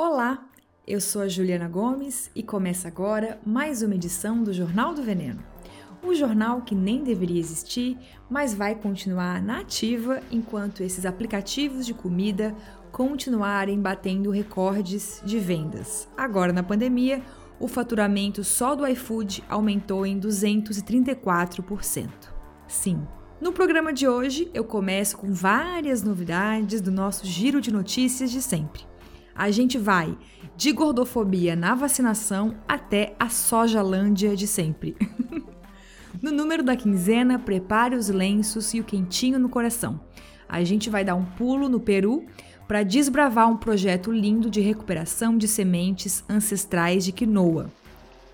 Olá, eu sou a Juliana Gomes e começa agora mais uma edição do Jornal do Veneno. O jornal que nem deveria existir, mas vai continuar na ativa enquanto esses aplicativos de comida continuarem batendo recordes de vendas. Agora na pandemia, o faturamento só do iFood aumentou em 234%. Sim. No programa de hoje, eu começo com várias novidades do nosso giro de notícias de sempre. A gente vai de gordofobia na vacinação até a sojalândia de sempre. no número da quinzena, prepare os lenços e o quentinho no coração. A gente vai dar um pulo no Peru para desbravar um projeto lindo de recuperação de sementes ancestrais de quinoa.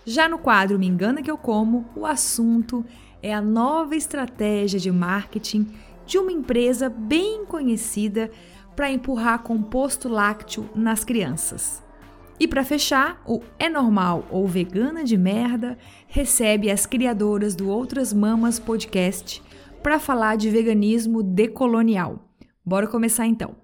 Já no quadro Me Engana Que Eu Como, o assunto é a nova estratégia de marketing de uma empresa bem conhecida para empurrar composto lácteo nas crianças. E para fechar, o É Normal ou Vegana de Merda recebe as criadoras do Outras Mamas Podcast para falar de veganismo decolonial. Bora começar então.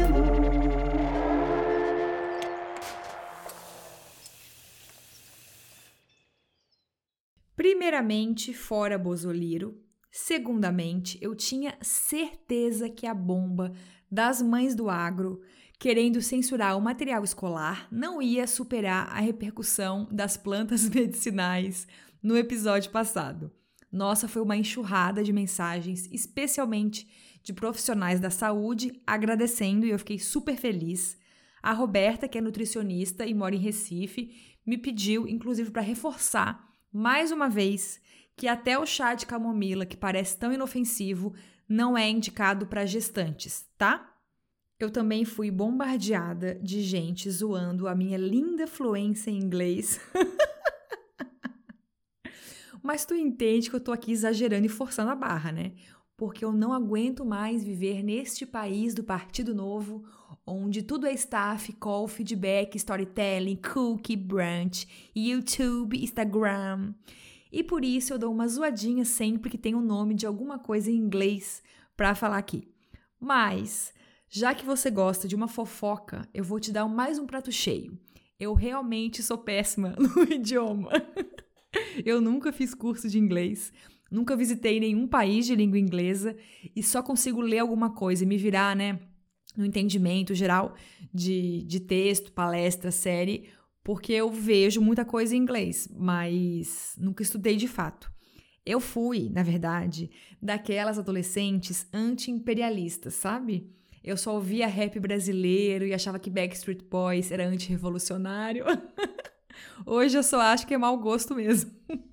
Primeiramente, fora Bozoliro. Segundamente, eu tinha certeza que a bomba das mães do agro querendo censurar o material escolar não ia superar a repercussão das plantas medicinais no episódio passado. Nossa, foi uma enxurrada de mensagens, especialmente de profissionais da saúde, agradecendo e eu fiquei super feliz. A Roberta, que é nutricionista e mora em Recife, me pediu, inclusive, para reforçar mais uma vez que até o chá de camomila, que parece tão inofensivo, não é indicado para gestantes, tá? Eu também fui bombardeada de gente zoando a minha linda fluência em inglês. Mas tu entende que eu tô aqui exagerando e forçando a barra, né? Porque eu não aguento mais viver neste país do Partido Novo, onde tudo é staff, call, feedback, storytelling, cookie, brunch, YouTube, Instagram. E por isso eu dou uma zoadinha sempre que tem o um nome de alguma coisa em inglês para falar aqui. Mas, já que você gosta de uma fofoca, eu vou te dar mais um prato cheio. Eu realmente sou péssima no idioma. eu nunca fiz curso de inglês, nunca visitei nenhum país de língua inglesa e só consigo ler alguma coisa e me virar, né, no entendimento geral de, de texto, palestra, série, porque eu vejo muita coisa em inglês, mas nunca estudei de fato. Eu fui, na verdade, daquelas adolescentes anti-imperialistas, sabe? Eu só ouvia rap brasileiro e achava que Backstreet Boys era anti-revolucionário. Hoje eu só acho que é mau gosto mesmo.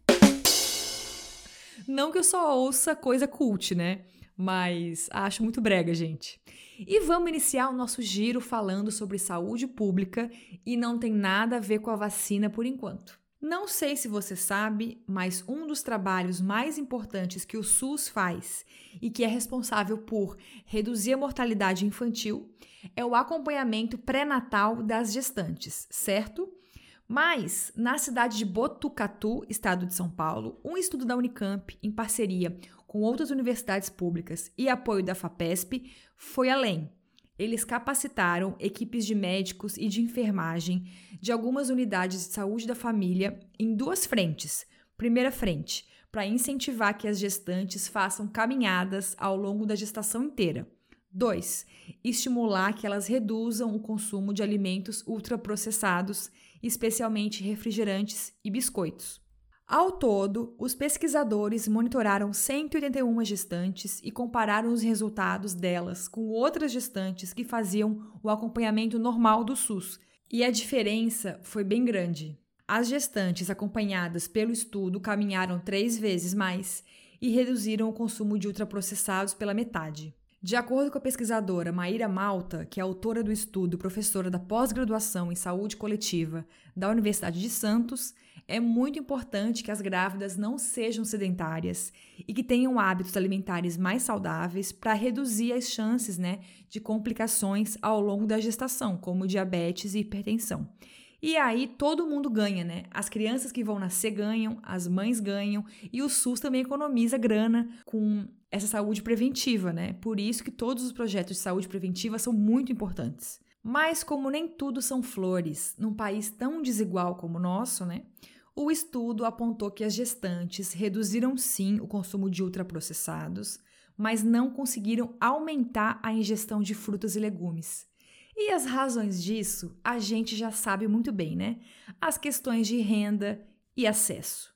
Não que eu só ouça coisa cult, né? Mas acho muito brega, gente. E vamos iniciar o nosso giro falando sobre saúde pública e não tem nada a ver com a vacina por enquanto. Não sei se você sabe, mas um dos trabalhos mais importantes que o SUS faz e que é responsável por reduzir a mortalidade infantil é o acompanhamento pré-natal das gestantes, certo? Mas, na cidade de Botucatu, estado de São Paulo, um estudo da Unicamp, em parceria com outras universidades públicas e apoio da FAPESP, foi além. Eles capacitaram equipes de médicos e de enfermagem de algumas unidades de saúde da família em duas frentes. Primeira frente, para incentivar que as gestantes façam caminhadas ao longo da gestação inteira. 2. Estimular que elas reduzam o consumo de alimentos ultraprocessados, especialmente refrigerantes e biscoitos. Ao todo, os pesquisadores monitoraram 181 gestantes e compararam os resultados delas com outras gestantes que faziam o acompanhamento normal do SUS, e a diferença foi bem grande. As gestantes acompanhadas pelo estudo caminharam três vezes mais e reduziram o consumo de ultraprocessados pela metade. De acordo com a pesquisadora Maíra Malta, que é autora do estudo e professora da pós-graduação em saúde coletiva da Universidade de Santos, é muito importante que as grávidas não sejam sedentárias e que tenham hábitos alimentares mais saudáveis para reduzir as chances né, de complicações ao longo da gestação, como diabetes e hipertensão. E aí todo mundo ganha, né? As crianças que vão nascer ganham, as mães ganham e o SUS também economiza grana com essa saúde preventiva, né? Por isso que todos os projetos de saúde preventiva são muito importantes. Mas como nem tudo são flores, num país tão desigual como o nosso, né? O estudo apontou que as gestantes reduziram sim o consumo de ultraprocessados, mas não conseguiram aumentar a ingestão de frutas e legumes. E as razões disso a gente já sabe muito bem, né? As questões de renda e acesso.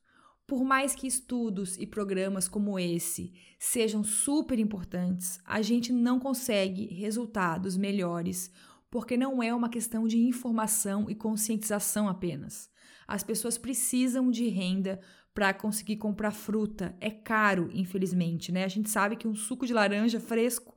Por mais que estudos e programas como esse sejam super importantes, a gente não consegue resultados melhores porque não é uma questão de informação e conscientização apenas. As pessoas precisam de renda para conseguir comprar fruta. É caro, infelizmente, né? A gente sabe que um suco de laranja fresco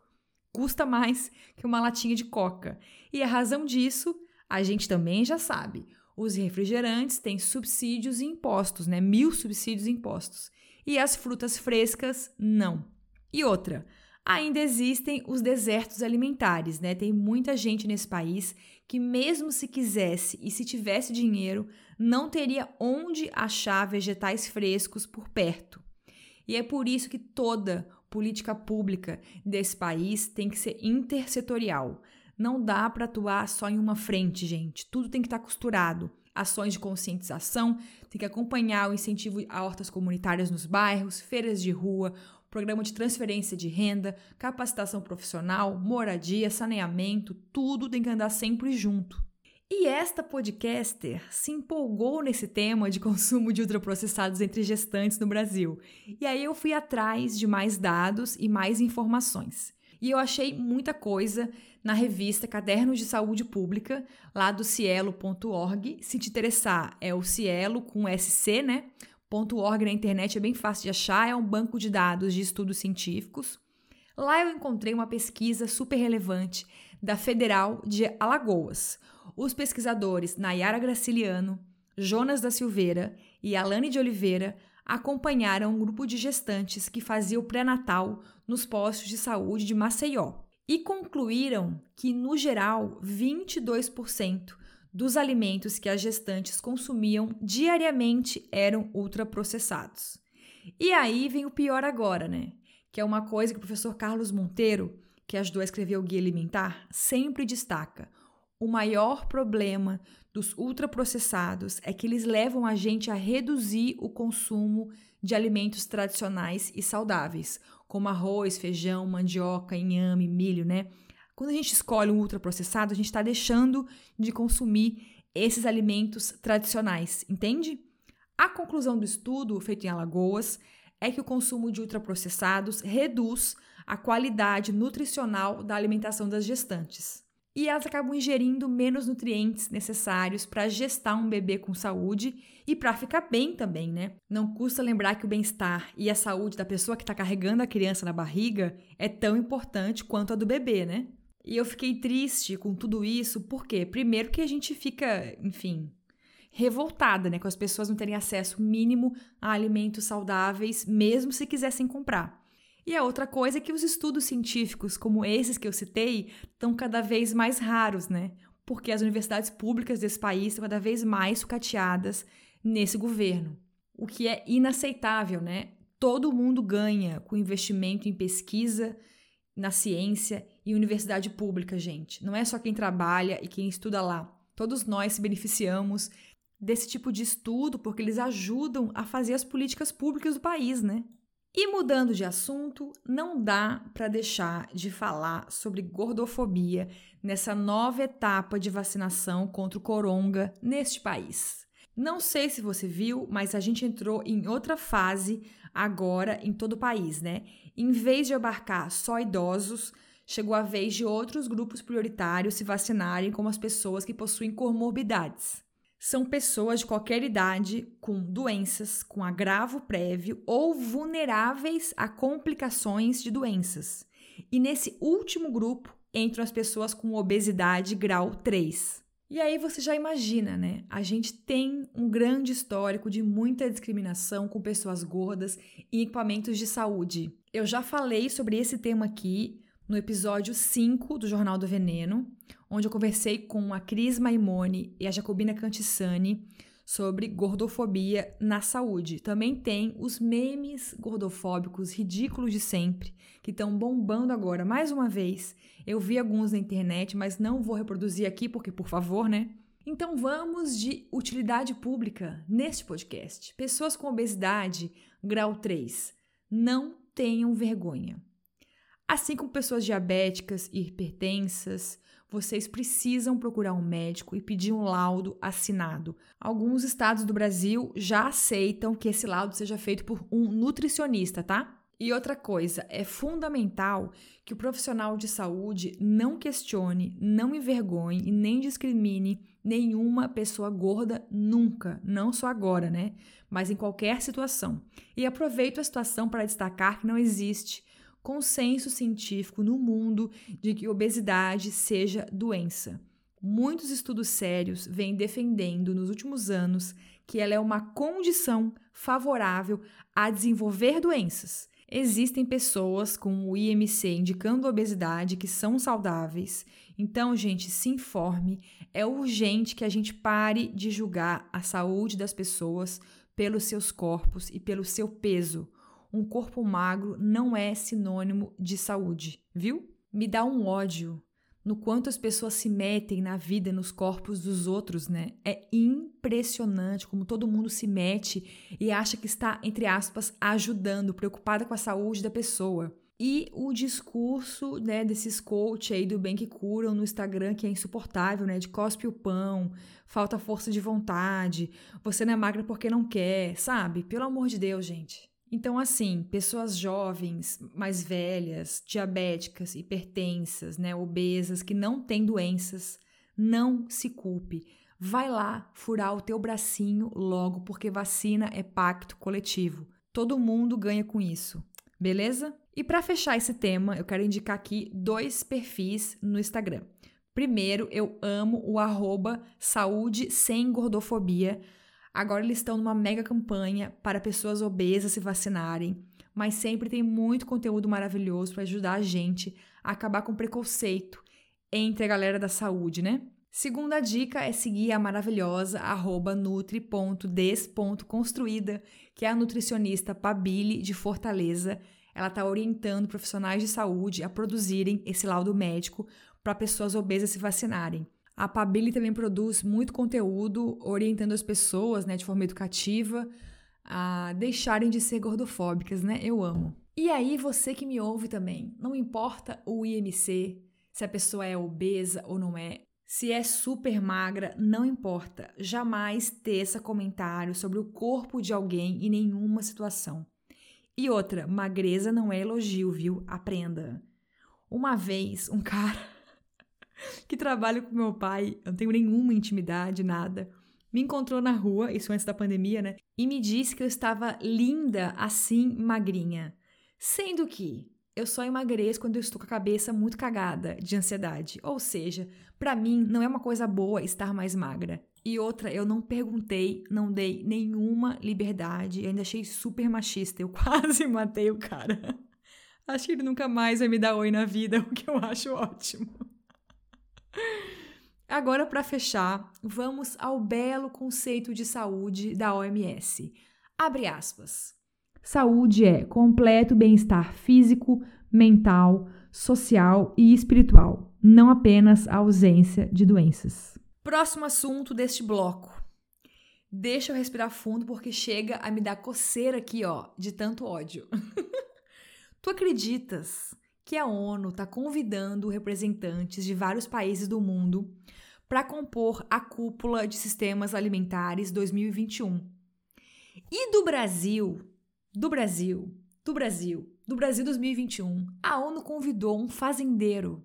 custa mais que uma latinha de coca. E a razão disso, a gente também já sabe. Os refrigerantes têm subsídios e impostos, né? Mil subsídios e impostos. E as frutas frescas, não. E outra, ainda existem os desertos alimentares, né? Tem muita gente nesse país que, mesmo se quisesse e se tivesse dinheiro, não teria onde achar vegetais frescos por perto. E é por isso que toda política pública desse país tem que ser intersetorial. Não dá para atuar só em uma frente, gente. Tudo tem que estar tá costurado. Ações de conscientização, tem que acompanhar o incentivo a hortas comunitárias nos bairros, feiras de rua, programa de transferência de renda, capacitação profissional, moradia, saneamento, tudo tem que andar sempre junto. E esta podcaster se empolgou nesse tema de consumo de ultraprocessados entre gestantes no Brasil. E aí eu fui atrás de mais dados e mais informações. E eu achei muita coisa na revista Cadernos de Saúde Pública, lá do cielo.org. Se te interessar, é o cielo com SC, né? .org na internet é bem fácil de achar, é um banco de dados de estudos científicos. Lá eu encontrei uma pesquisa super relevante da Federal de Alagoas, os pesquisadores Nayara Graciliano, Jonas da Silveira e Alane de Oliveira acompanharam um grupo de gestantes que fazia o pré-natal nos postos de saúde de Maceió e concluíram que, no geral, 22% dos alimentos que as gestantes consumiam diariamente eram ultraprocessados. E aí vem o pior agora, né? Que é uma coisa que o professor Carlos Monteiro, que ajudou a escrever o Guia Alimentar, sempre destaca. O maior problema dos ultraprocessados é que eles levam a gente a reduzir o consumo de alimentos tradicionais e saudáveis, como arroz, feijão, mandioca, inhame, milho, né? Quando a gente escolhe um ultraprocessado, a gente está deixando de consumir esses alimentos tradicionais, entende? A conclusão do estudo, feito em Alagoas, é que o consumo de ultraprocessados reduz a qualidade nutricional da alimentação das gestantes e elas acabam ingerindo menos nutrientes necessários para gestar um bebê com saúde e para ficar bem também, né? Não custa lembrar que o bem-estar e a saúde da pessoa que está carregando a criança na barriga é tão importante quanto a do bebê, né? E eu fiquei triste com tudo isso, porque primeiro que a gente fica, enfim, revoltada, né, com as pessoas não terem acesso mínimo a alimentos saudáveis, mesmo se quisessem comprar. E a outra coisa é que os estudos científicos, como esses que eu citei, estão cada vez mais raros, né? Porque as universidades públicas desse país estão cada vez mais sucateadas nesse governo. O que é inaceitável, né? Todo mundo ganha com investimento em pesquisa, na ciência e universidade pública, gente. Não é só quem trabalha e quem estuda lá. Todos nós se beneficiamos desse tipo de estudo porque eles ajudam a fazer as políticas públicas do país, né? E mudando de assunto, não dá para deixar de falar sobre gordofobia nessa nova etapa de vacinação contra o coronga neste país. Não sei se você viu, mas a gente entrou em outra fase agora em todo o país, né? Em vez de abarcar só idosos, chegou a vez de outros grupos prioritários se vacinarem, como as pessoas que possuem comorbidades são pessoas de qualquer idade com doenças com agravo prévio ou vulneráveis a complicações de doenças. E nesse último grupo entram as pessoas com obesidade grau 3. E aí você já imagina, né? A gente tem um grande histórico de muita discriminação com pessoas gordas e equipamentos de saúde. Eu já falei sobre esse tema aqui no episódio 5 do Jornal do Veneno, onde eu conversei com a Cris Maimone e a Jacobina Cantissani sobre gordofobia na saúde. Também tem os memes gordofóbicos ridículos de sempre, que estão bombando agora. Mais uma vez, eu vi alguns na internet, mas não vou reproduzir aqui porque, por favor, né? Então vamos de utilidade pública neste podcast. Pessoas com obesidade, grau 3, não tenham vergonha. Assim como pessoas diabéticas e hipertensas, vocês precisam procurar um médico e pedir um laudo assinado. Alguns estados do Brasil já aceitam que esse laudo seja feito por um nutricionista, tá? E outra coisa, é fundamental que o profissional de saúde não questione, não envergonhe e nem discrimine nenhuma pessoa gorda nunca, não só agora, né? Mas em qualquer situação. E aproveito a situação para destacar que não existe consenso científico no mundo de que obesidade seja doença. Muitos estudos sérios vêm defendendo nos últimos anos que ela é uma condição favorável a desenvolver doenças. Existem pessoas com o IMC indicando obesidade que são saudáveis. Então, gente, se informe. É urgente que a gente pare de julgar a saúde das pessoas pelos seus corpos e pelo seu peso um corpo magro não é sinônimo de saúde, viu? Me dá um ódio no quanto as pessoas se metem na vida, nos corpos dos outros, né? É impressionante como todo mundo se mete e acha que está, entre aspas, ajudando, preocupada com a saúde da pessoa. E o discurso, né, desses coach aí do bem que curam no Instagram, que é insuportável, né, de cospe o pão, falta força de vontade, você não é magra porque não quer, sabe? Pelo amor de Deus, gente. Então, assim, pessoas jovens, mais velhas, diabéticas, hipertensas, né, obesas, que não têm doenças, não se culpe. Vai lá furar o teu bracinho logo, porque vacina é pacto coletivo. Todo mundo ganha com isso, beleza? E para fechar esse tema, eu quero indicar aqui dois perfis no Instagram. Primeiro, eu amo o arroba saúde sem gordofobia. Agora eles estão numa mega campanha para pessoas obesas se vacinarem, mas sempre tem muito conteúdo maravilhoso para ajudar a gente a acabar com preconceito entre a galera da saúde, né? Segunda dica é seguir a maravilhosa nutri.des.construída, que é a nutricionista Pabili de Fortaleza. Ela está orientando profissionais de saúde a produzirem esse laudo médico para pessoas obesas se vacinarem. A Pabili também produz muito conteúdo orientando as pessoas, né, de forma educativa, a deixarem de ser gordofóbicas, né? Eu amo. E aí, você que me ouve também, não importa o IMC, se a pessoa é obesa ou não é, se é super magra, não importa. Jamais teça comentário sobre o corpo de alguém em nenhuma situação. E outra, magreza não é elogio, viu? Aprenda. Uma vez, um cara que trabalha com meu pai, eu não tenho nenhuma intimidade, nada. Me encontrou na rua, isso antes da pandemia, né? E me disse que eu estava linda assim, magrinha. Sendo que eu só emagreço quando eu estou com a cabeça muito cagada de ansiedade. Ou seja, para mim não é uma coisa boa estar mais magra. E outra, eu não perguntei, não dei nenhuma liberdade, ainda achei super machista. Eu quase matei o cara. Acho que ele nunca mais vai me dar oi na vida, o que eu acho ótimo. Agora, para fechar, vamos ao belo conceito de saúde da OMS. Abre aspas. Saúde é completo bem-estar físico, mental, social e espiritual, não apenas a ausência de doenças. Próximo assunto deste bloco. Deixa eu respirar fundo porque chega a me dar coceira aqui, ó, de tanto ódio. tu acreditas que a ONU está convidando representantes de vários países do mundo para compor a cúpula de sistemas alimentares 2021. E do Brasil, do Brasil, do Brasil, do Brasil 2021, a ONU convidou um fazendeiro,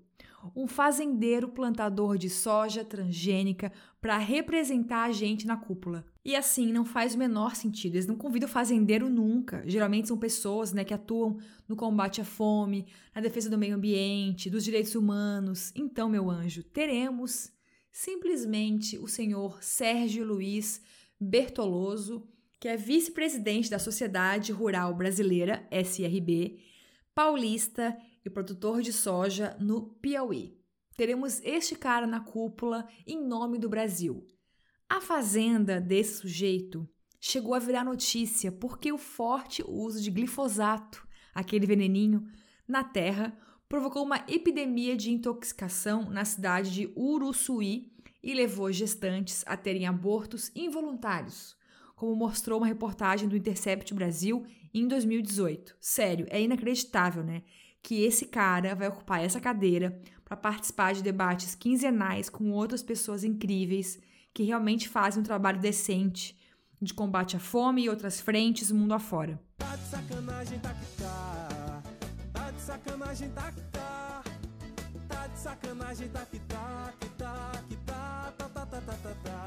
um fazendeiro plantador de soja transgênica para representar a gente na cúpula. E assim, não faz o menor sentido. Eles não convidam fazendeiro nunca. Geralmente são pessoas né, que atuam no combate à fome, na defesa do meio ambiente, dos direitos humanos. Então, meu anjo, teremos simplesmente o senhor Sérgio Luiz Bertoloso, que é vice-presidente da Sociedade Rural Brasileira, SRB, paulista e produtor de soja no Piauí. Teremos este cara na cúpula em nome do Brasil. A fazenda desse sujeito chegou a virar notícia porque o forte uso de glifosato, aquele veneninho, na terra provocou uma epidemia de intoxicação na cidade de Uruçuí e levou gestantes a terem abortos involuntários, como mostrou uma reportagem do Intercept Brasil em 2018. Sério, é inacreditável, né? Que esse cara vai ocupar essa cadeira para participar de debates quinzenais com outras pessoas incríveis que realmente fazem um trabalho decente de combate à fome e outras frentes mundo afora. Tá de sacanagem, tá que tá. Tá de sacanagem, tá que tá. Tá tá tá, que tá, que tá, tá, tá, tá, tá, tá, tá.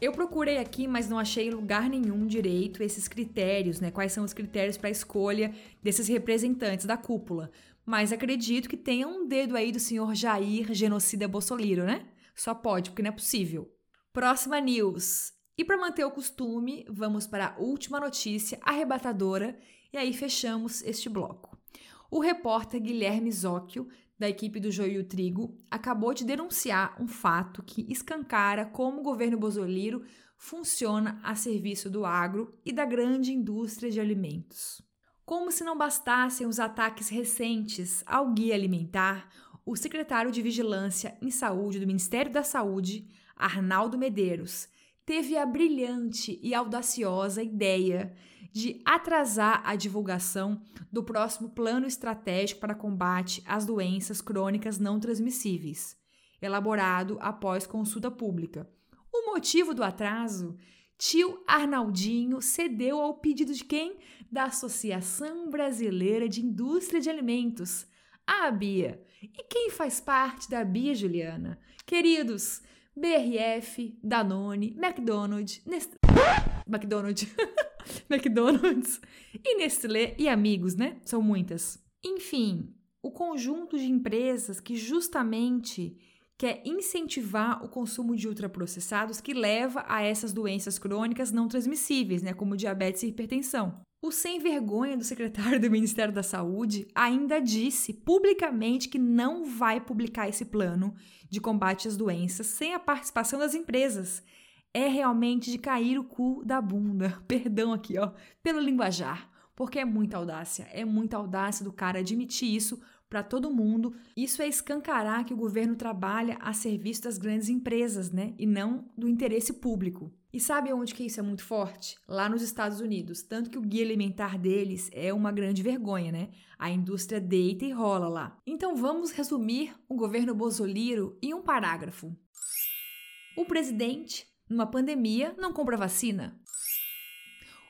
Eu procurei aqui, mas não achei lugar nenhum direito esses critérios, né? Quais são os critérios para a escolha desses representantes da cúpula mas acredito que tenha um dedo aí do senhor Jair Genocida Bolsonaro, né? Só pode, porque não é possível. Próxima news. E para manter o costume, vamos para a última notícia arrebatadora e aí fechamos este bloco. O repórter Guilherme Zóquio, da equipe do Joio Trigo, acabou de denunciar um fato que escancara como o governo Bolsonaro funciona a serviço do agro e da grande indústria de alimentos. Como se não bastassem os ataques recentes ao guia alimentar, o secretário de Vigilância em Saúde do Ministério da Saúde, Arnaldo Medeiros, teve a brilhante e audaciosa ideia de atrasar a divulgação do próximo plano estratégico para combate às doenças crônicas não transmissíveis, elaborado após consulta pública. O motivo do atraso tio Arnaldinho cedeu ao pedido de quem? Da Associação Brasileira de Indústria de Alimentos, a Bia. E quem faz parte da Bia, Juliana? Queridos, BRF, Danone, McDonald's. McDonald's, McDonald's e Nestlé e amigos, né? São muitas. Enfim, o conjunto de empresas que justamente quer incentivar o consumo de ultraprocessados que leva a essas doenças crônicas não transmissíveis, né, como diabetes e hipertensão. O sem vergonha do secretário do Ministério da Saúde ainda disse publicamente que não vai publicar esse plano de combate às doenças sem a participação das empresas. É realmente de cair o cu da bunda. Perdão aqui, ó, pelo linguajar, porque é muita audácia, é muita audácia do cara admitir isso para todo mundo. Isso é escancarar que o governo trabalha a serviço das grandes empresas, né? E não do interesse público. E sabe onde que isso é muito forte? Lá nos Estados Unidos. Tanto que o guia alimentar deles é uma grande vergonha, né? A indústria deita e rola lá. Então vamos resumir o governo Bolsonaro em um parágrafo. O presidente, numa pandemia, não compra vacina.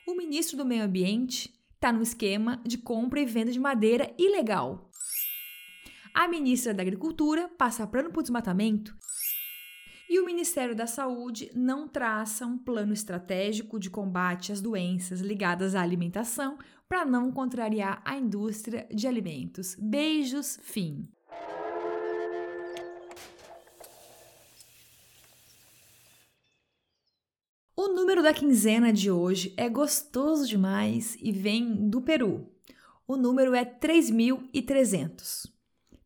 O ministro do Meio Ambiente está no esquema de compra e venda de madeira ilegal. A ministra da Agricultura passa plano para o desmatamento e o Ministério da Saúde não traça um plano estratégico de combate às doenças ligadas à alimentação para não contrariar a indústria de alimentos. Beijos, fim. O número da quinzena de hoje é gostoso demais e vem do Peru. O número é 3.300.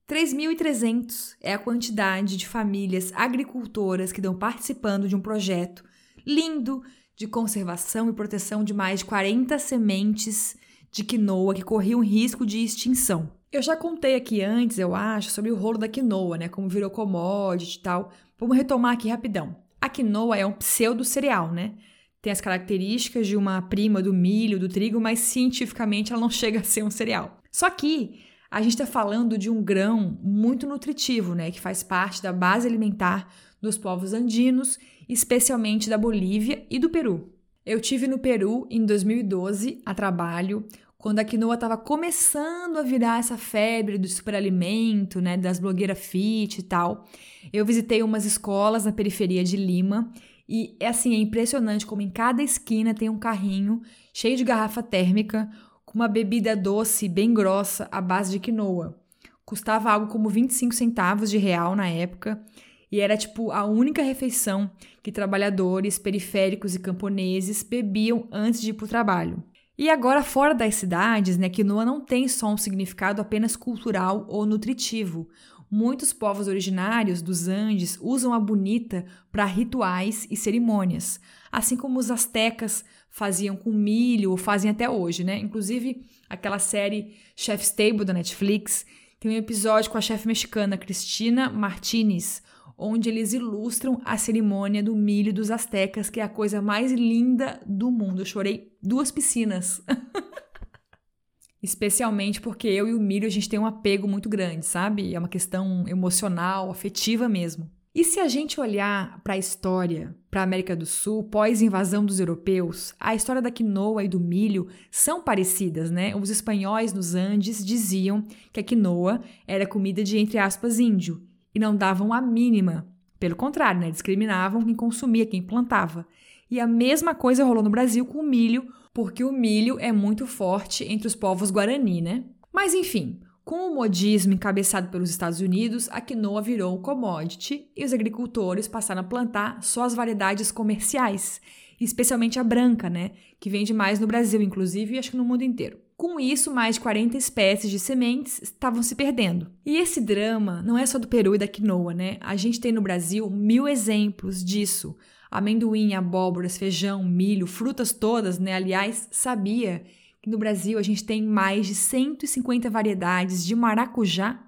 3.300 é a quantidade de famílias agricultoras que estão participando de um projeto lindo de conservação e proteção de mais de 40 sementes de quinoa que corriam risco de extinção. Eu já contei aqui antes, eu acho, sobre o rolo da quinoa, né? Como virou commodity e tal. Vamos retomar aqui rapidão. A quinoa é um pseudo cereal, né? Tem as características de uma prima do milho, do trigo, mas cientificamente ela não chega a ser um cereal. Só que a gente está falando de um grão muito nutritivo, né, que faz parte da base alimentar dos povos andinos, especialmente da Bolívia e do Peru. Eu tive no Peru em 2012 a trabalho quando a quinoa estava começando a virar essa febre do superalimento, né, das blogueiras fit e tal, eu visitei umas escolas na periferia de Lima e é assim, é impressionante como em cada esquina tem um carrinho cheio de garrafa térmica uma bebida doce bem grossa à base de quinoa. Custava algo como 25 centavos de real na época e era tipo a única refeição que trabalhadores periféricos e camponeses bebiam antes de ir para o trabalho. E agora, fora das cidades, né, quinoa não tem só um significado apenas cultural ou nutritivo. Muitos povos originários dos Andes usam a bonita para rituais e cerimônias, assim como os astecas faziam com milho ou fazem até hoje, né? Inclusive, aquela série Chef's Table da Netflix tem um episódio com a chefe mexicana Cristina Martinez, onde eles ilustram a cerimônia do milho dos astecas, que é a coisa mais linda do mundo. Eu chorei duas piscinas. Especialmente porque eu e o milho a gente tem um apego muito grande, sabe? É uma questão emocional, afetiva mesmo. E se a gente olhar para a história, para a América do Sul, pós-invasão dos europeus, a história da quinoa e do milho são parecidas, né? Os espanhóis nos Andes diziam que a quinoa era comida de, entre aspas, índio, e não davam a mínima. Pelo contrário, né? discriminavam quem consumia, quem plantava. E a mesma coisa rolou no Brasil com o milho, porque o milho é muito forte entre os povos guarani, né? Mas enfim, com o modismo encabeçado pelos Estados Unidos, a quinoa virou commodity e os agricultores passaram a plantar só as variedades comerciais, especialmente a branca, né, que vende mais no Brasil, inclusive, e acho que no mundo inteiro. Com isso, mais de 40 espécies de sementes estavam se perdendo. E esse drama não é só do Peru e da quinoa, né? A gente tem no Brasil mil exemplos disso. Amendoim, abóboras, feijão, milho, frutas todas, né? Aliás, sabia no Brasil a gente tem mais de 150 variedades de maracujá?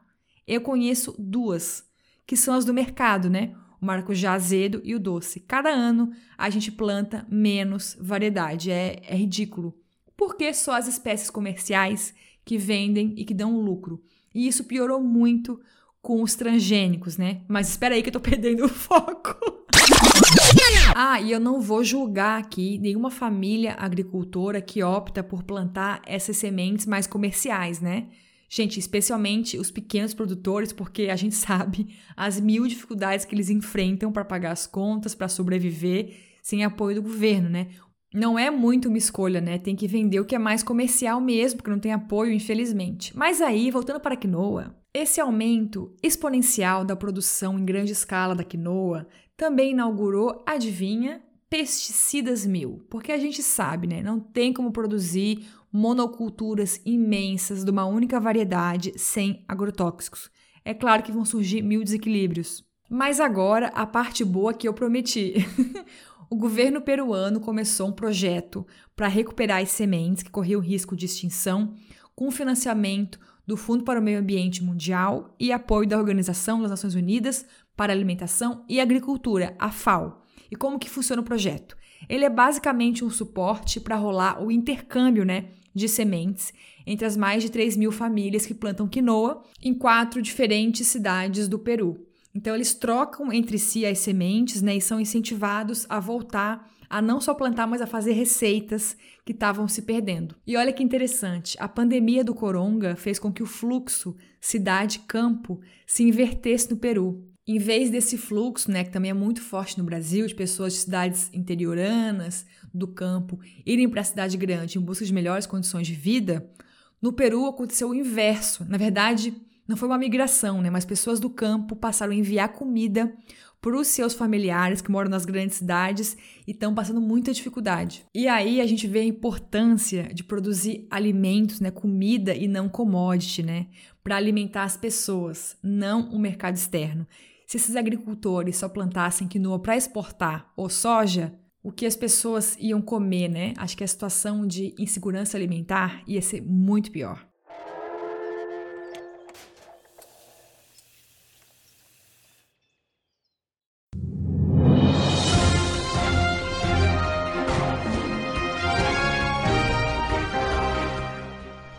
Eu conheço duas, que são as do mercado, né? O maracujá azedo e o doce. Cada ano a gente planta menos variedade. É, é ridículo porque só as espécies comerciais que vendem e que dão lucro. E isso piorou muito com os transgênicos, né? Mas espera aí que eu tô perdendo o foco. Ah, e eu não vou julgar aqui nenhuma família agricultora que opta por plantar essas sementes mais comerciais, né? Gente, especialmente os pequenos produtores, porque a gente sabe as mil dificuldades que eles enfrentam para pagar as contas, para sobreviver sem apoio do governo, né? Não é muito uma escolha, né? Tem que vender o que é mais comercial mesmo, porque não tem apoio, infelizmente. Mas aí, voltando para a quinoa, esse aumento exponencial da produção em grande escala da quinoa também inaugurou, adivinha, pesticidas mil. Porque a gente sabe, né? Não tem como produzir monoculturas imensas de uma única variedade sem agrotóxicos. É claro que vão surgir mil desequilíbrios. Mas agora a parte boa que eu prometi. o governo peruano começou um projeto para recuperar as sementes que corriam risco de extinção, com financiamento do Fundo para o Meio Ambiente Mundial e apoio da Organização das Nações Unidas para Alimentação e Agricultura, a FAO. E como que funciona o projeto? Ele é basicamente um suporte para rolar o intercâmbio né, de sementes entre as mais de 3 mil famílias que plantam quinoa em quatro diferentes cidades do Peru. Então, eles trocam entre si as sementes né, e são incentivados a voltar a não só plantar, mas a fazer receitas que estavam se perdendo. E olha que interessante, a pandemia do coronga fez com que o fluxo cidade-campo se invertesse no Peru. Em vez desse fluxo, né, que também é muito forte no Brasil, de pessoas de cidades interioranas, do campo, irem para a cidade grande em busca de melhores condições de vida, no Peru aconteceu o inverso. Na verdade, não foi uma migração, né? Mas pessoas do campo passaram a enviar comida para os seus familiares que moram nas grandes cidades e estão passando muita dificuldade. E aí a gente vê a importância de produzir alimentos, né, comida e não commodity, né, para alimentar as pessoas, não o mercado externo. Se esses agricultores só plantassem quinoa para exportar ou soja, o que as pessoas iam comer, né? Acho que a situação de insegurança alimentar ia ser muito pior.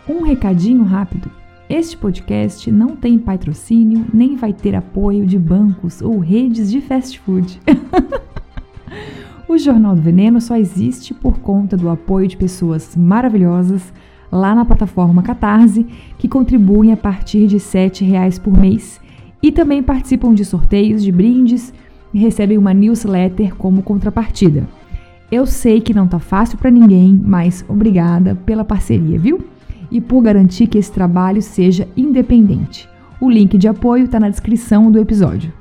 Um recadinho rápido. Este podcast não tem patrocínio nem vai ter apoio de bancos ou redes de fast food. o Jornal do Veneno só existe por conta do apoio de pessoas maravilhosas, lá na plataforma Catarse, que contribuem a partir de R$ 7,00 por mês e também participam de sorteios de brindes e recebem uma newsletter como contrapartida. Eu sei que não tá fácil para ninguém, mas obrigada pela parceria, viu? E por garantir que esse trabalho seja independente. O link de apoio está na descrição do episódio.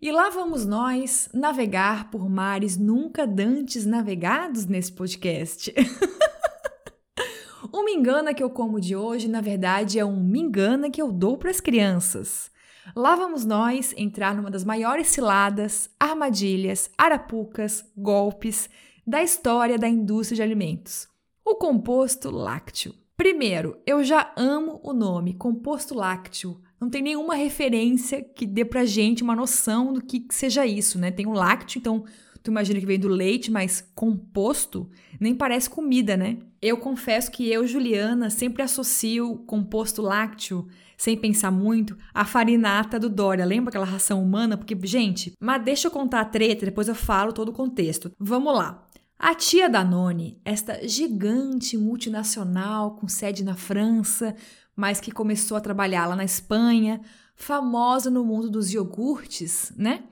E lá vamos nós navegar por mares nunca dantes navegados nesse podcast. o mingana que eu como de hoje, na verdade, é um mingana que eu dou para as crianças. Lá vamos nós entrar numa das maiores ciladas, armadilhas, arapucas, golpes da história da indústria de alimentos: o composto lácteo. Primeiro, eu já amo o nome composto lácteo não tem nenhuma referência que dê pra gente uma noção do que seja isso, né? Tem o lácteo, então tu imagina que vem do leite, mas composto nem parece comida, né? Eu confesso que eu, Juliana, sempre associo composto lácteo, sem pensar muito, à farinata do Dória. Lembra aquela ração humana? Porque, gente, mas deixa eu contar a treta, depois eu falo todo o contexto. Vamos lá. A tia Danone, esta gigante multinacional com sede na França, mas que começou a trabalhar lá na Espanha, famosa no mundo dos iogurtes, né?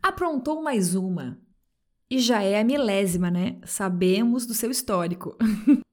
Aprontou mais uma. E já é a milésima, né? Sabemos do seu histórico.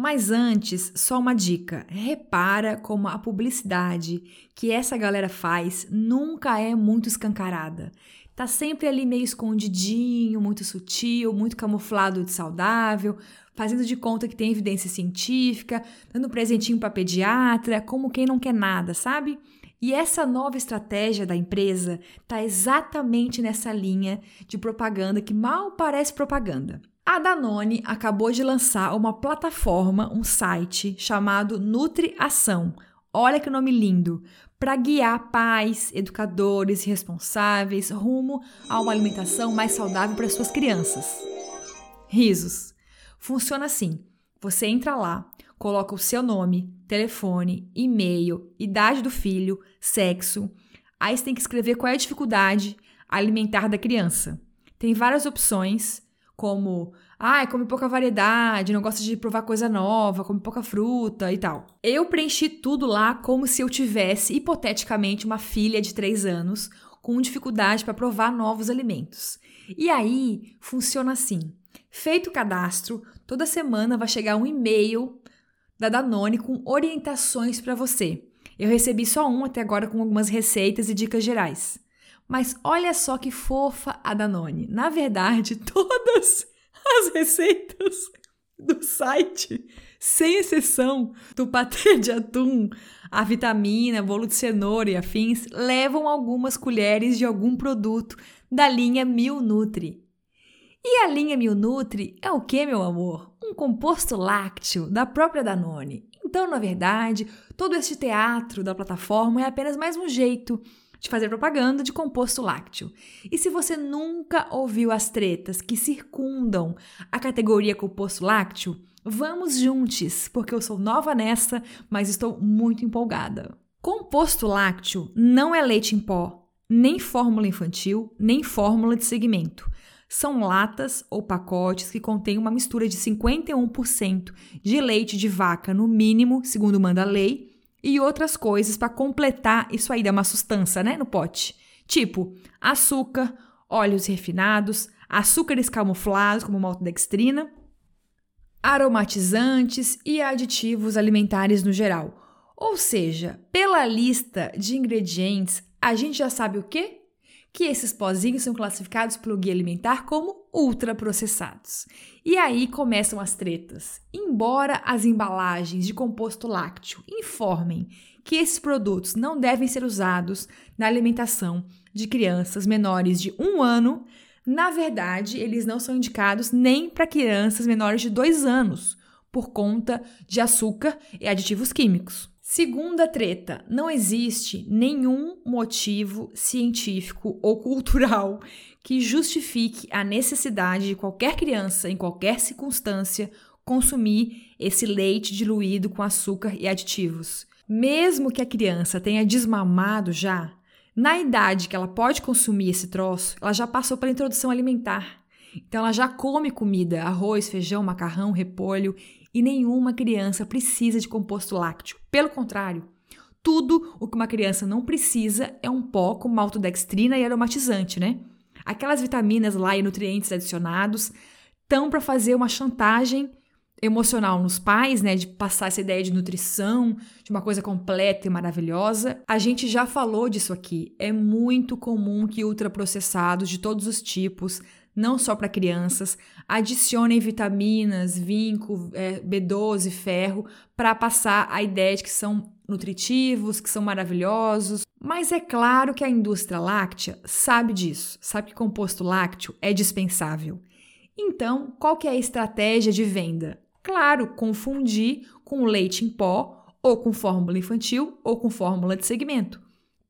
Mas antes, só uma dica: repara como a publicidade que essa galera faz nunca é muito escancarada. Tá sempre ali meio escondidinho, muito sutil, muito camuflado de saudável, fazendo de conta que tem evidência científica, dando presentinho para pediatra, como quem não quer nada, sabe? E essa nova estratégia da empresa está exatamente nessa linha de propaganda que mal parece propaganda. A Danone acabou de lançar uma plataforma, um site chamado Nutri Ação. Olha que nome lindo! Para guiar pais, educadores e responsáveis rumo a uma alimentação mais saudável para suas crianças. Risos. Funciona assim: você entra lá, coloca o seu nome, telefone, e-mail, idade do filho, sexo. Aí você tem que escrever qual é a dificuldade alimentar da criança. Tem várias opções, como ah, come pouca variedade, não gosta de provar coisa nova, come pouca fruta e tal. Eu preenchi tudo lá como se eu tivesse, hipoteticamente, uma filha de 3 anos com dificuldade para provar novos alimentos. E aí funciona assim: Feito o cadastro, toda semana vai chegar um e-mail da Danone com orientações para você. Eu recebi só um até agora com algumas receitas e dicas gerais. Mas olha só que fofa a Danone. Na verdade, todas as receitas do site, sem exceção do patê de atum, a vitamina, bolo de cenoura e afins, levam algumas colheres de algum produto da linha Mil Nutri. E a linha Mil Nutri é o que, meu amor? Um composto lácteo da própria Danone. Então, na verdade, todo este teatro da plataforma é apenas mais um jeito de fazer propaganda de composto lácteo. E se você nunca ouviu as tretas que circundam a categoria composto lácteo, vamos juntos, porque eu sou nova nessa, mas estou muito empolgada. Composto lácteo não é leite em pó, nem fórmula infantil, nem fórmula de segmento são latas ou pacotes que contêm uma mistura de 51% de leite de vaca no mínimo, segundo manda a lei, e outras coisas para completar isso aí, dá uma sustância, né, no pote. Tipo açúcar, óleos refinados, açúcares camuflados, como maltodextrina, aromatizantes e aditivos alimentares no geral. Ou seja, pela lista de ingredientes, a gente já sabe o quê? que esses pozinhos são classificados pelo guia alimentar como ultraprocessados. E aí começam as tretas. Embora as embalagens de composto lácteo informem que esses produtos não devem ser usados na alimentação de crianças menores de um ano, na verdade, eles não são indicados nem para crianças menores de dois anos, por conta de açúcar e aditivos químicos. Segunda treta: não existe nenhum motivo científico ou cultural que justifique a necessidade de qualquer criança, em qualquer circunstância, consumir esse leite diluído com açúcar e aditivos. Mesmo que a criança tenha desmamado já, Na idade que ela pode consumir esse troço, ela já passou pela introdução alimentar. Então ela já come comida, arroz, feijão, macarrão, repolho, e nenhuma criança precisa de composto lácteo. Pelo contrário, tudo o que uma criança não precisa é um pó com maltodextrina e aromatizante, né? Aquelas vitaminas lá e nutrientes adicionados estão para fazer uma chantagem emocional nos pais, né, de passar essa ideia de nutrição, de uma coisa completa e maravilhosa. A gente já falou disso aqui. É muito comum que ultraprocessados de todos os tipos, não só para crianças, adicionem vitaminas, vinco, é, B12, ferro, para passar a ideia de que são nutritivos, que são maravilhosos. Mas é claro que a indústria láctea sabe disso, sabe que composto lácteo é dispensável. Então, qual que é a estratégia de venda? Claro, confundir com leite em pó, ou com fórmula infantil, ou com fórmula de segmento.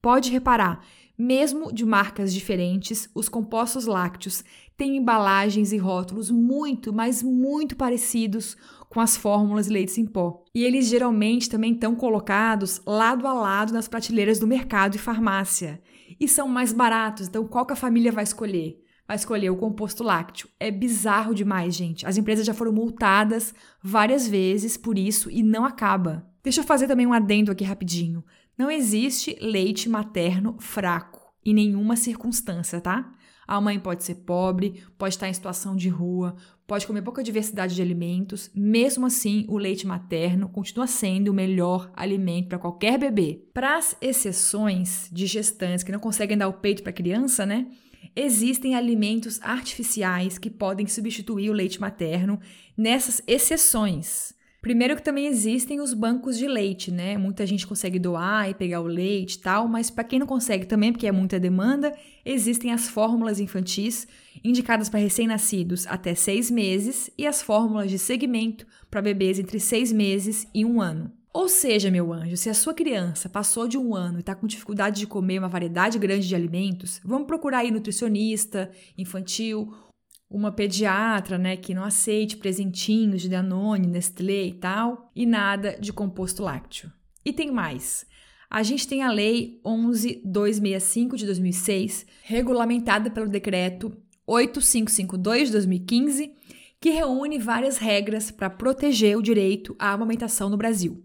Pode reparar, mesmo de marcas diferentes, os compostos lácteos têm embalagens e rótulos muito, mas muito parecidos com as fórmulas de leites em pó. E eles geralmente também estão colocados lado a lado nas prateleiras do mercado e farmácia. E são mais baratos, então qual que a família vai escolher? a escolher o composto lácteo. É bizarro demais, gente. As empresas já foram multadas várias vezes por isso e não acaba. Deixa eu fazer também um adendo aqui rapidinho. Não existe leite materno fraco em nenhuma circunstância, tá? A mãe pode ser pobre, pode estar em situação de rua, pode comer pouca diversidade de alimentos, mesmo assim, o leite materno continua sendo o melhor alimento para qualquer bebê. Para as exceções de gestantes que não conseguem dar o peito para a criança, né? existem alimentos artificiais que podem substituir o leite materno nessas exceções. Primeiro que também existem os bancos de leite, né? Muita gente consegue doar e pegar o leite e tal, mas para quem não consegue também, porque é muita demanda, existem as fórmulas infantis indicadas para recém-nascidos até seis meses e as fórmulas de segmento para bebês entre seis meses e um ano. Ou seja, meu anjo, se a sua criança passou de um ano e está com dificuldade de comer uma variedade grande de alimentos, vamos procurar aí nutricionista infantil, uma pediatra, né, que não aceite presentinhos de Danone, Nestlé e tal, e nada de composto lácteo. E tem mais. A gente tem a Lei 11265 de 2006, regulamentada pelo decreto 8552 de 2015, que reúne várias regras para proteger o direito à amamentação no Brasil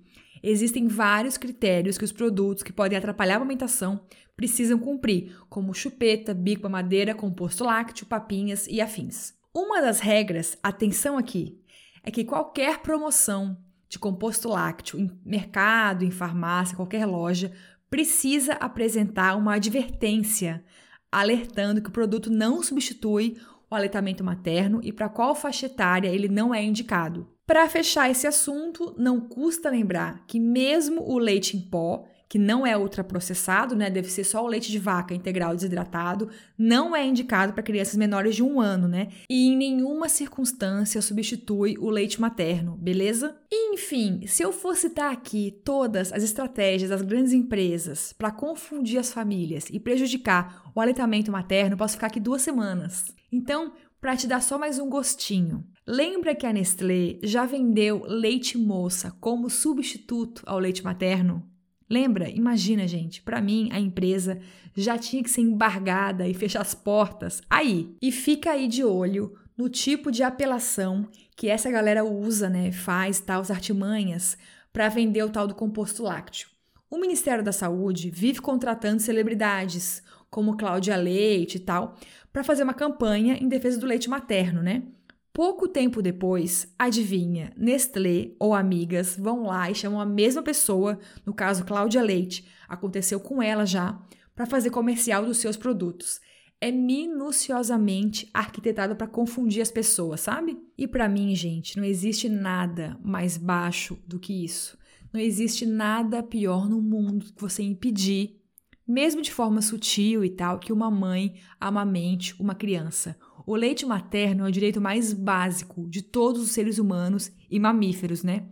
existem vários critérios que os produtos que podem atrapalhar a amamentação precisam cumprir, como chupeta, bico madeira, composto lácteo, papinhas e afins. Uma das regras, atenção aqui, é que qualquer promoção de composto lácteo em mercado, em farmácia, qualquer loja, precisa apresentar uma advertência alertando que o produto não substitui aleitamento materno e para qual faixa etária ele não é indicado. Para fechar esse assunto, não custa lembrar que mesmo o leite em pó, que não é ultraprocessado, né, deve ser só o leite de vaca integral desidratado, não é indicado para crianças menores de um ano, né? E em nenhuma circunstância substitui o leite materno, beleza? Enfim, se eu for citar aqui todas as estratégias das grandes empresas para confundir as famílias e prejudicar o aleitamento materno, posso ficar aqui duas semanas. Então, para te dar só mais um gostinho. Lembra que a Nestlé já vendeu leite moça como substituto ao leite materno? Lembra? Imagina, gente, para mim a empresa já tinha que ser embargada e fechar as portas aí. E fica aí de olho no tipo de apelação que essa galera usa, né, faz tal as artimanhas para vender o tal do composto lácteo. O Ministério da Saúde vive contratando celebridades, como Cláudia Leite e tal, para fazer uma campanha em defesa do leite materno, né? Pouco tempo depois, adivinha, Nestlé ou amigas vão lá e chamam a mesma pessoa, no caso Cláudia Leite, aconteceu com ela já, para fazer comercial dos seus produtos. É minuciosamente arquitetado para confundir as pessoas, sabe? E para mim, gente, não existe nada mais baixo do que isso. Não existe nada pior no mundo que você impedir mesmo de forma sutil e tal, que uma mãe amamente uma criança. O leite materno é o direito mais básico de todos os seres humanos e mamíferos, né?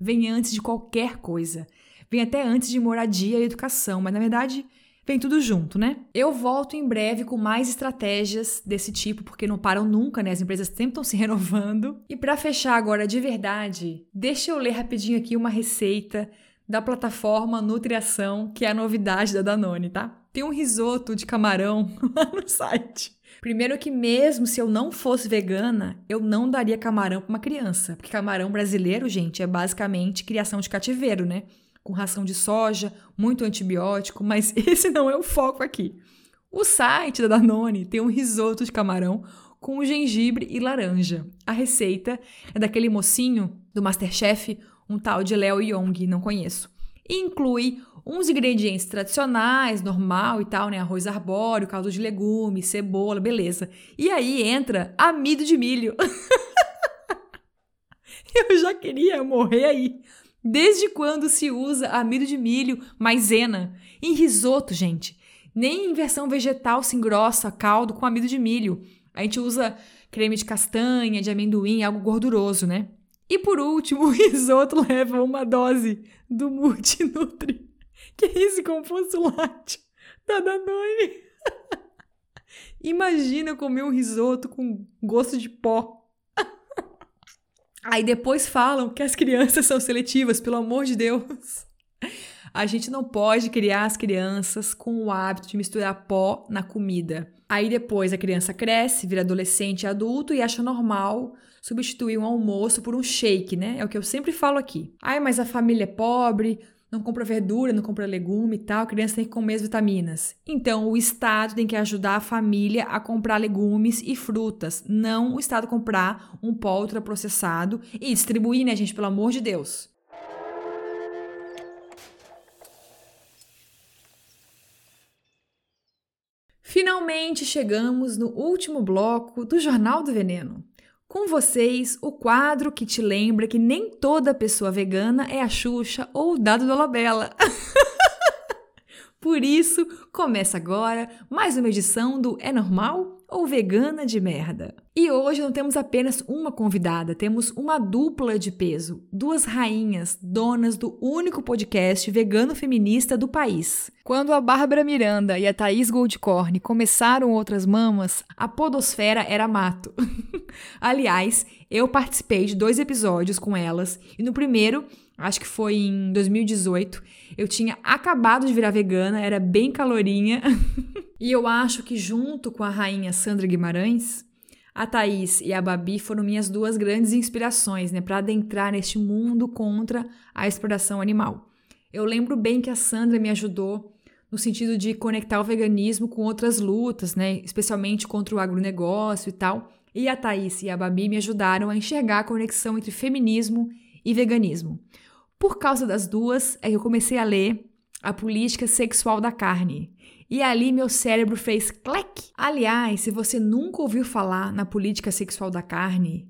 Vem antes de qualquer coisa. Vem até antes de moradia e educação, mas na verdade vem tudo junto, né? Eu volto em breve com mais estratégias desse tipo, porque não param nunca, né? As empresas sempre estão se renovando. E para fechar agora de verdade, deixa eu ler rapidinho aqui uma receita da plataforma Nutriação, que é a novidade da Danone, tá? Tem um risoto de camarão lá no site. Primeiro que mesmo se eu não fosse vegana, eu não daria camarão para uma criança, porque camarão brasileiro, gente, é basicamente criação de cativeiro, né? Com ração de soja, muito antibiótico, mas esse não é o foco aqui. O site da Danone tem um risoto de camarão com gengibre e laranja. A receita é daquele mocinho do Masterchef, um tal de Léo Yong, não conheço. Inclui uns ingredientes tradicionais, normal e tal, né? Arroz arbóreo, caldo de legumes, cebola, beleza. E aí entra amido de milho. Eu já queria morrer aí. Desde quando se usa amido de milho, maisena? Em risoto, gente. Nem em versão vegetal se engrossa caldo com amido de milho. A gente usa creme de castanha, de amendoim, algo gorduroso, né? E por último, o risoto leva uma dose do Multinutri que é esse composto lácteo da Danone? Imagina comer um risoto com gosto de pó. Aí depois falam que as crianças são seletivas, pelo amor de Deus. A gente não pode criar as crianças com o hábito de misturar pó na comida. Aí depois a criança cresce, vira adolescente adulto e acha normal substituir um almoço por um shake, né? É o que eu sempre falo aqui. Ai, mas a família é pobre, não compra verdura, não compra legume e tal, a criança tem que comer as vitaminas. Então, o Estado tem que ajudar a família a comprar legumes e frutas, não o Estado comprar um pó ultraprocessado e distribuir, né, gente, pelo amor de Deus. Finalmente chegamos no último bloco do Jornal do Veneno. Com vocês, o quadro que te lembra que nem toda pessoa vegana é a Xuxa ou o Dado Dolabella. Por isso, começa agora mais uma edição do É Normal? ou vegana de merda. E hoje não temos apenas uma convidada, temos uma dupla de peso, duas rainhas, donas do único podcast vegano feminista do país. Quando a Bárbara Miranda e a Thaís Goldcorn começaram Outras Mamas, a podosfera era mato. Aliás, eu participei de dois episódios com elas e no primeiro acho que foi em 2018. Eu tinha acabado de virar vegana, era bem calorinha. e eu acho que junto com a rainha Sandra Guimarães, a Thaís e a Babi foram minhas duas grandes inspirações, né, para adentrar neste mundo contra a exploração animal. Eu lembro bem que a Sandra me ajudou no sentido de conectar o veganismo com outras lutas, né, especialmente contra o agronegócio e tal. E a Thaís e a Babi me ajudaram a enxergar a conexão entre feminismo e veganismo. Por causa das duas, é que eu comecei a ler A Política Sexual da Carne. E ali meu cérebro fez clec. Aliás, se você nunca ouviu falar na política sexual da carne,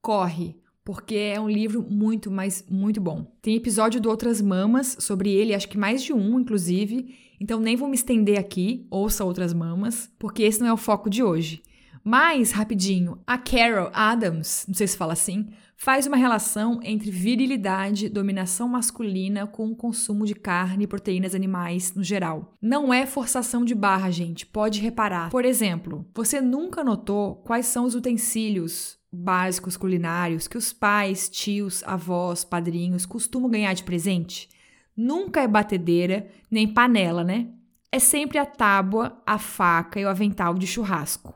corre, porque é um livro muito, mas muito bom. Tem episódio do Outras Mamas sobre ele, acho que mais de um, inclusive. Então nem vou me estender aqui, ouça Outras Mamas, porque esse não é o foco de hoje. Mas, rapidinho, a Carol Adams, não sei se fala assim, faz uma relação entre virilidade, dominação masculina com o consumo de carne e proteínas animais no geral. Não é forçação de barra, gente, pode reparar. Por exemplo, você nunca notou quais são os utensílios básicos culinários que os pais, tios, avós, padrinhos costumam ganhar de presente? Nunca é batedeira nem panela, né? É sempre a tábua, a faca e o avental de churrasco.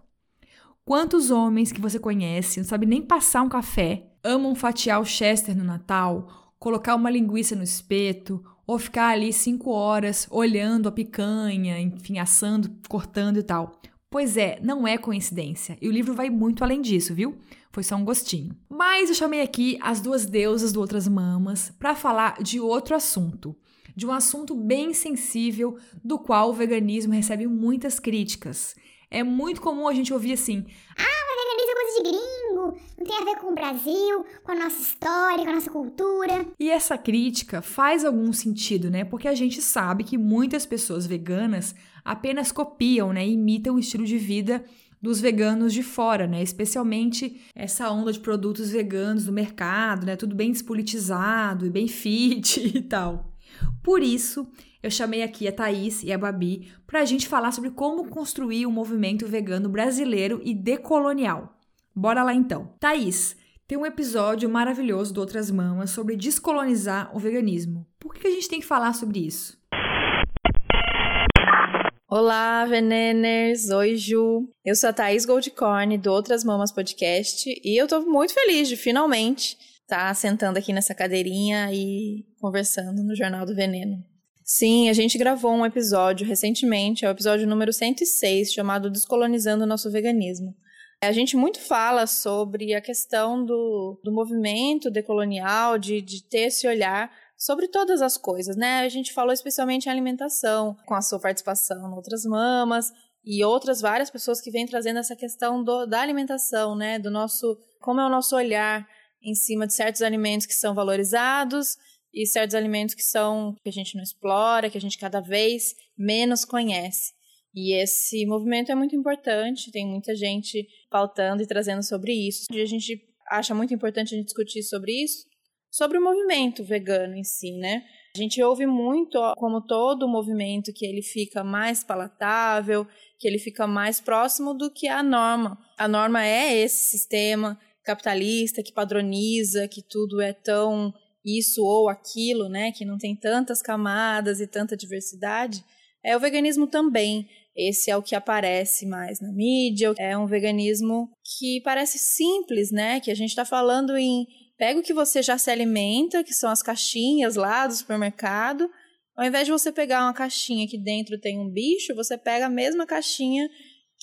Quantos homens que você conhece não sabe nem passar um café amam fatiar o chester no Natal, colocar uma linguiça no espeto, ou ficar ali cinco horas olhando a picanha, enfim, assando, cortando e tal. Pois é, não é coincidência. E o livro vai muito além disso, viu? Foi só um gostinho. Mas eu chamei aqui as duas deusas do Outras Mamas para falar de outro assunto. De um assunto bem sensível, do qual o veganismo recebe muitas críticas. É muito comum a gente ouvir assim: ah, veganismo é coisa de gringo, não tem a ver com o Brasil, com a nossa história, com a nossa cultura. E essa crítica faz algum sentido, né? Porque a gente sabe que muitas pessoas veganas apenas copiam, né? Imitam o estilo de vida dos veganos de fora, né? Especialmente essa onda de produtos veganos no mercado, né? Tudo bem despolitizado e bem fit e tal. Por isso, eu chamei aqui a Thaís e a Babi para a gente falar sobre como construir um movimento vegano brasileiro e decolonial. Bora lá então. Thaís, tem um episódio maravilhoso do Outras Mamas sobre descolonizar o veganismo. Por que a gente tem que falar sobre isso? Olá, veneners! Oi, Ju! Eu sou a Thaís Goldcorn, do Outras Mamas Podcast, e eu tô muito feliz de finalmente estar tá sentando aqui nessa cadeirinha e conversando no Jornal do Veneno. Sim, a gente gravou um episódio recentemente, é o episódio número 106, chamado Descolonizando o Nosso Veganismo. A gente muito fala sobre a questão do, do movimento decolonial, de, de ter esse olhar sobre todas as coisas, né? A gente falou especialmente em alimentação, com a sua participação em outras mamas e outras várias pessoas que vêm trazendo essa questão do, da alimentação, né? Do nosso, como é o nosso olhar em cima de certos alimentos que são valorizados e certos alimentos que são que a gente não explora, que a gente cada vez menos conhece. E esse movimento é muito importante, tem muita gente pautando e trazendo sobre isso. E a gente acha muito importante a gente discutir sobre isso, sobre o movimento vegano em si, né? A gente ouve muito, como todo movimento, que ele fica mais palatável, que ele fica mais próximo do que a norma. A norma é esse sistema capitalista que padroniza, que tudo é tão isso ou aquilo, né? Que não tem tantas camadas e tanta diversidade. É o veganismo também. Esse é o que aparece mais na mídia. É um veganismo que parece simples, né? Que a gente está falando em Pega o que você já se alimenta, que são as caixinhas lá do supermercado. Ao invés de você pegar uma caixinha que dentro tem um bicho, você pega a mesma caixinha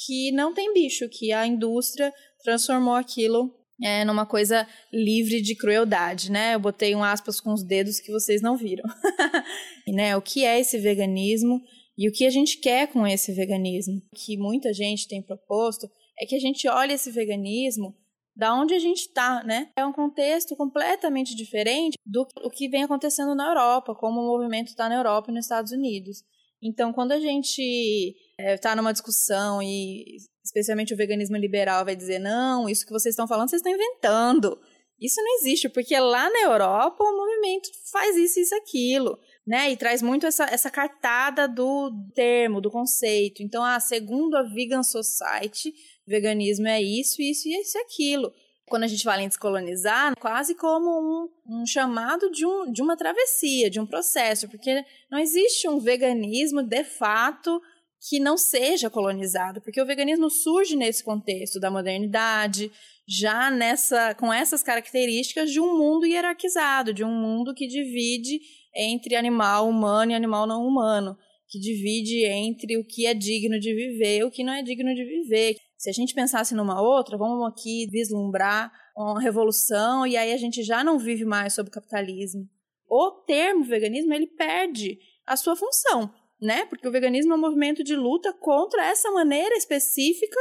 que não tem bicho, que a indústria transformou aquilo é, numa coisa livre de crueldade, né? Eu botei um aspas com os dedos que vocês não viram. né? O que é esse veganismo e o que a gente quer com esse veganismo? O que muita gente tem proposto é que a gente olhe esse veganismo da onde a gente está, né? É um contexto completamente diferente do que vem acontecendo na Europa, como o movimento está na Europa e nos Estados Unidos. Então, quando a gente está é, numa discussão e especialmente o veganismo liberal vai dizer não, isso que vocês estão falando, vocês estão inventando. Isso não existe, porque lá na Europa o movimento faz isso, isso, aquilo, né? E traz muito essa, essa cartada do termo, do conceito. Então, ah, segundo a Vegan Society, veganismo é isso, isso e isso e aquilo. Quando a gente fala em descolonizar, quase como um, um chamado de, um, de uma travessia, de um processo, porque não existe um veganismo de fato que não seja colonizado, porque o veganismo surge nesse contexto da modernidade, já nessa com essas características de um mundo hierarquizado, de um mundo que divide entre animal humano e animal não humano, que divide entre o que é digno de viver e o que não é digno de viver. Se a gente pensasse numa outra, vamos aqui vislumbrar uma revolução e aí a gente já não vive mais sob o capitalismo. O termo veganismo, ele perde a sua função, né? Porque o veganismo é um movimento de luta contra essa maneira específica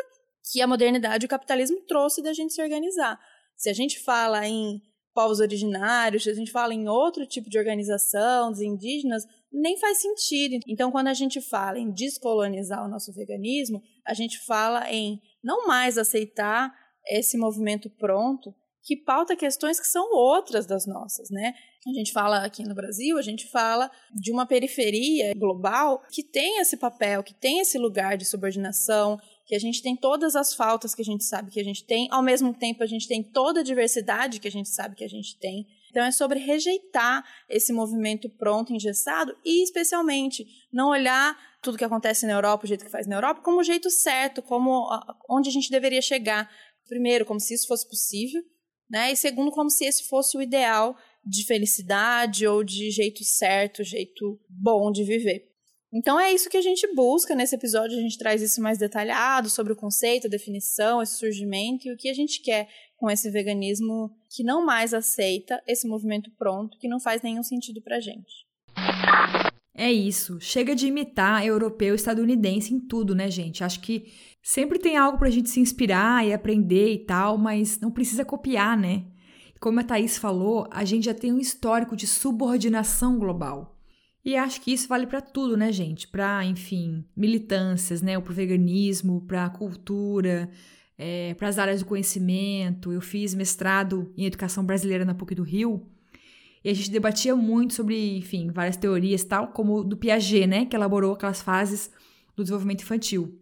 que a modernidade e o capitalismo trouxe da gente se organizar. Se a gente fala em povos originários, se a gente fala em outro tipo de organização, dos indígenas, nem faz sentido. Então, quando a gente fala em descolonizar o nosso veganismo, a gente fala em não mais aceitar esse movimento pronto que pauta questões que são outras das nossas, né? A gente fala aqui no Brasil, a gente fala de uma periferia global que tem esse papel, que tem esse lugar de subordinação, que a gente tem todas as faltas que a gente sabe que a gente tem, ao mesmo tempo a gente tem toda a diversidade que a gente sabe que a gente tem. Então é sobre rejeitar esse movimento pronto, engessado e especialmente não olhar tudo que acontece na Europa, o jeito que faz na Europa, como o jeito certo, como onde a gente deveria chegar. Primeiro, como se isso fosse possível, né? E segundo, como se esse fosse o ideal de felicidade ou de jeito certo, jeito bom de viver. Então é isso que a gente busca nesse episódio, a gente traz isso mais detalhado sobre o conceito, a definição, esse surgimento e o que a gente quer com esse veganismo que não mais aceita esse movimento pronto, que não faz nenhum sentido pra gente. É isso. Chega de imitar europeu estadunidense em tudo, né, gente? Acho que sempre tem algo pra gente se inspirar e aprender e tal, mas não precisa copiar, né? Como a Thaís falou, a gente já tem um histórico de subordinação global. E acho que isso vale para tudo, né, gente? Para, enfim, militâncias, né? Para o veganismo, para a cultura, é, para as áreas do conhecimento. Eu fiz mestrado em educação brasileira na PUC do Rio e a gente debatia muito sobre, enfim, várias teorias tal, como do Piaget, né, que elaborou aquelas fases do desenvolvimento infantil.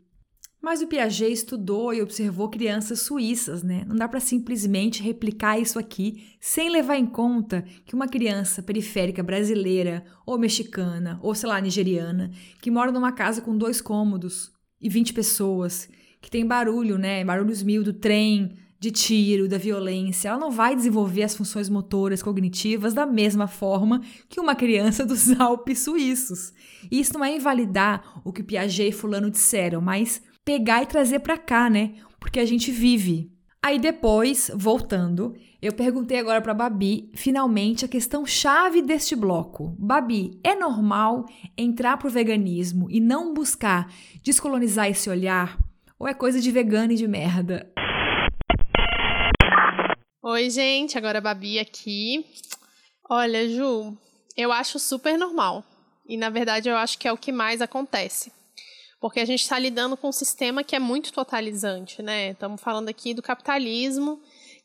Mas o Piaget estudou e observou crianças suíças, né? Não dá para simplesmente replicar isso aqui sem levar em conta que uma criança periférica brasileira ou mexicana ou sei lá nigeriana que mora numa casa com dois cômodos e 20 pessoas, que tem barulho, né? Barulhos mil do trem, de tiro, da violência, ela não vai desenvolver as funções motoras cognitivas da mesma forma que uma criança dos Alpes suíços. E isso não é invalidar o que Piaget e fulano disseram, mas pegar e trazer para cá, né? Porque a gente vive. Aí depois, voltando, eu perguntei agora para Babi, finalmente, a questão chave deste bloco. Babi, é normal entrar pro veganismo e não buscar descolonizar esse olhar? Ou é coisa de vegano e de merda? Oi, gente, agora a Babi aqui. Olha, Ju, eu acho super normal. E na verdade eu acho que é o que mais acontece. Porque a gente está lidando com um sistema que é muito totalizante, né? Estamos falando aqui do capitalismo,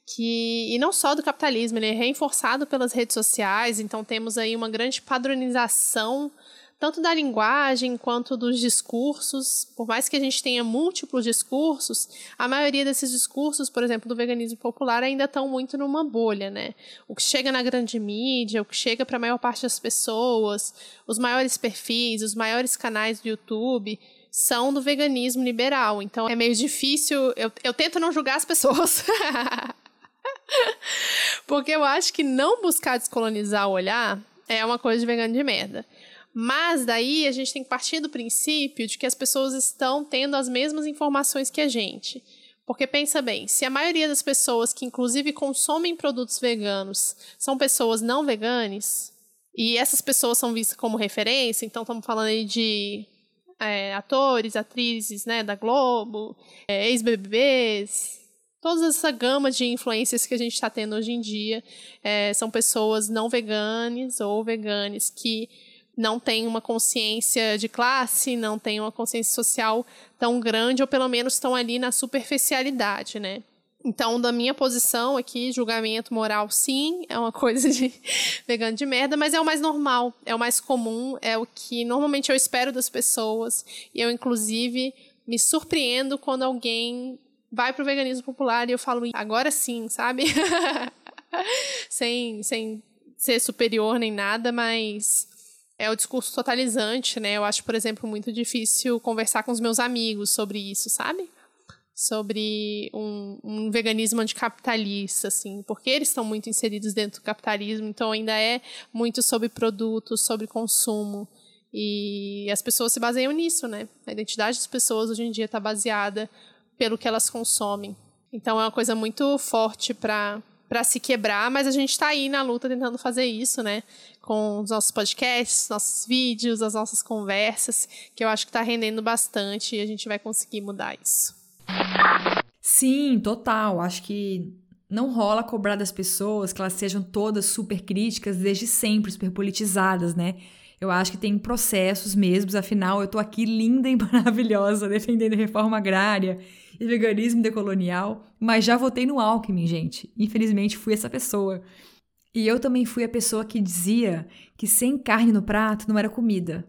que e não só do capitalismo, ele é reforçado pelas redes sociais, então temos aí uma grande padronização tanto da linguagem quanto dos discursos. Por mais que a gente tenha múltiplos discursos, a maioria desses discursos, por exemplo, do veganismo popular, ainda estão muito numa bolha, né? O que chega na grande mídia, o que chega para a maior parte das pessoas, os maiores perfis, os maiores canais do YouTube são do veganismo liberal. Então é meio difícil. Eu, eu tento não julgar as pessoas. Porque eu acho que não buscar descolonizar o olhar é uma coisa de vegano de merda. Mas daí a gente tem que partir do princípio de que as pessoas estão tendo as mesmas informações que a gente. Porque pensa bem, se a maioria das pessoas que inclusive consomem produtos veganos são pessoas não veganas, e essas pessoas são vistas como referência, então estamos falando aí de é, atores, atrizes né, da Globo, é, ex-BBBs, toda essa gama de influências que a gente está tendo hoje em dia é, são pessoas não veganas ou veganes que não têm uma consciência de classe, não têm uma consciência social tão grande, ou pelo menos estão ali na superficialidade, né? Então, da minha posição aqui, julgamento moral, sim, é uma coisa de vegano de merda, mas é o mais normal, é o mais comum, é o que normalmente eu espero das pessoas. E eu, inclusive, me surpreendo quando alguém vai pro veganismo popular e eu falo, agora sim, sabe? sem, sem ser superior nem nada, mas é o discurso totalizante, né? Eu acho, por exemplo, muito difícil conversar com os meus amigos sobre isso, sabe? Sobre um, um veganismo anticapitalista, assim, porque eles estão muito inseridos dentro do capitalismo, então ainda é muito sobre produtos, sobre consumo. E as pessoas se baseiam nisso, né? A identidade das pessoas hoje em dia está baseada pelo que elas consomem. Então é uma coisa muito forte para para se quebrar, mas a gente está aí na luta tentando fazer isso, né? Com os nossos podcasts, nossos vídeos, as nossas conversas, que eu acho que está rendendo bastante e a gente vai conseguir mudar isso. Sim, total. Acho que não rola cobrar das pessoas que elas sejam todas super críticas desde sempre, super politizadas, né? Eu acho que tem processos mesmos, afinal, eu tô aqui linda e maravilhosa defendendo reforma agrária e veganismo decolonial, mas já votei no Alckmin, gente. Infelizmente fui essa pessoa. E eu também fui a pessoa que dizia que sem carne no prato não era comida.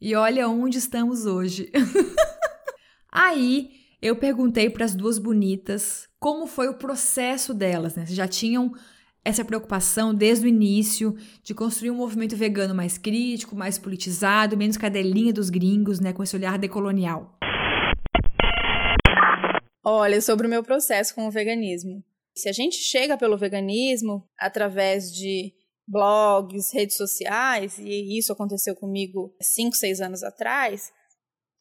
E olha onde estamos hoje. Aí eu perguntei para as duas bonitas como foi o processo delas, né? Se já tinham essa preocupação desde o início de construir um movimento vegano mais crítico, mais politizado, menos cadelinha dos gringos, né, com esse olhar decolonial. Olha, sobre o meu processo com o veganismo. Se a gente chega pelo veganismo através de blogs, redes sociais, e isso aconteceu comigo cinco, seis anos atrás,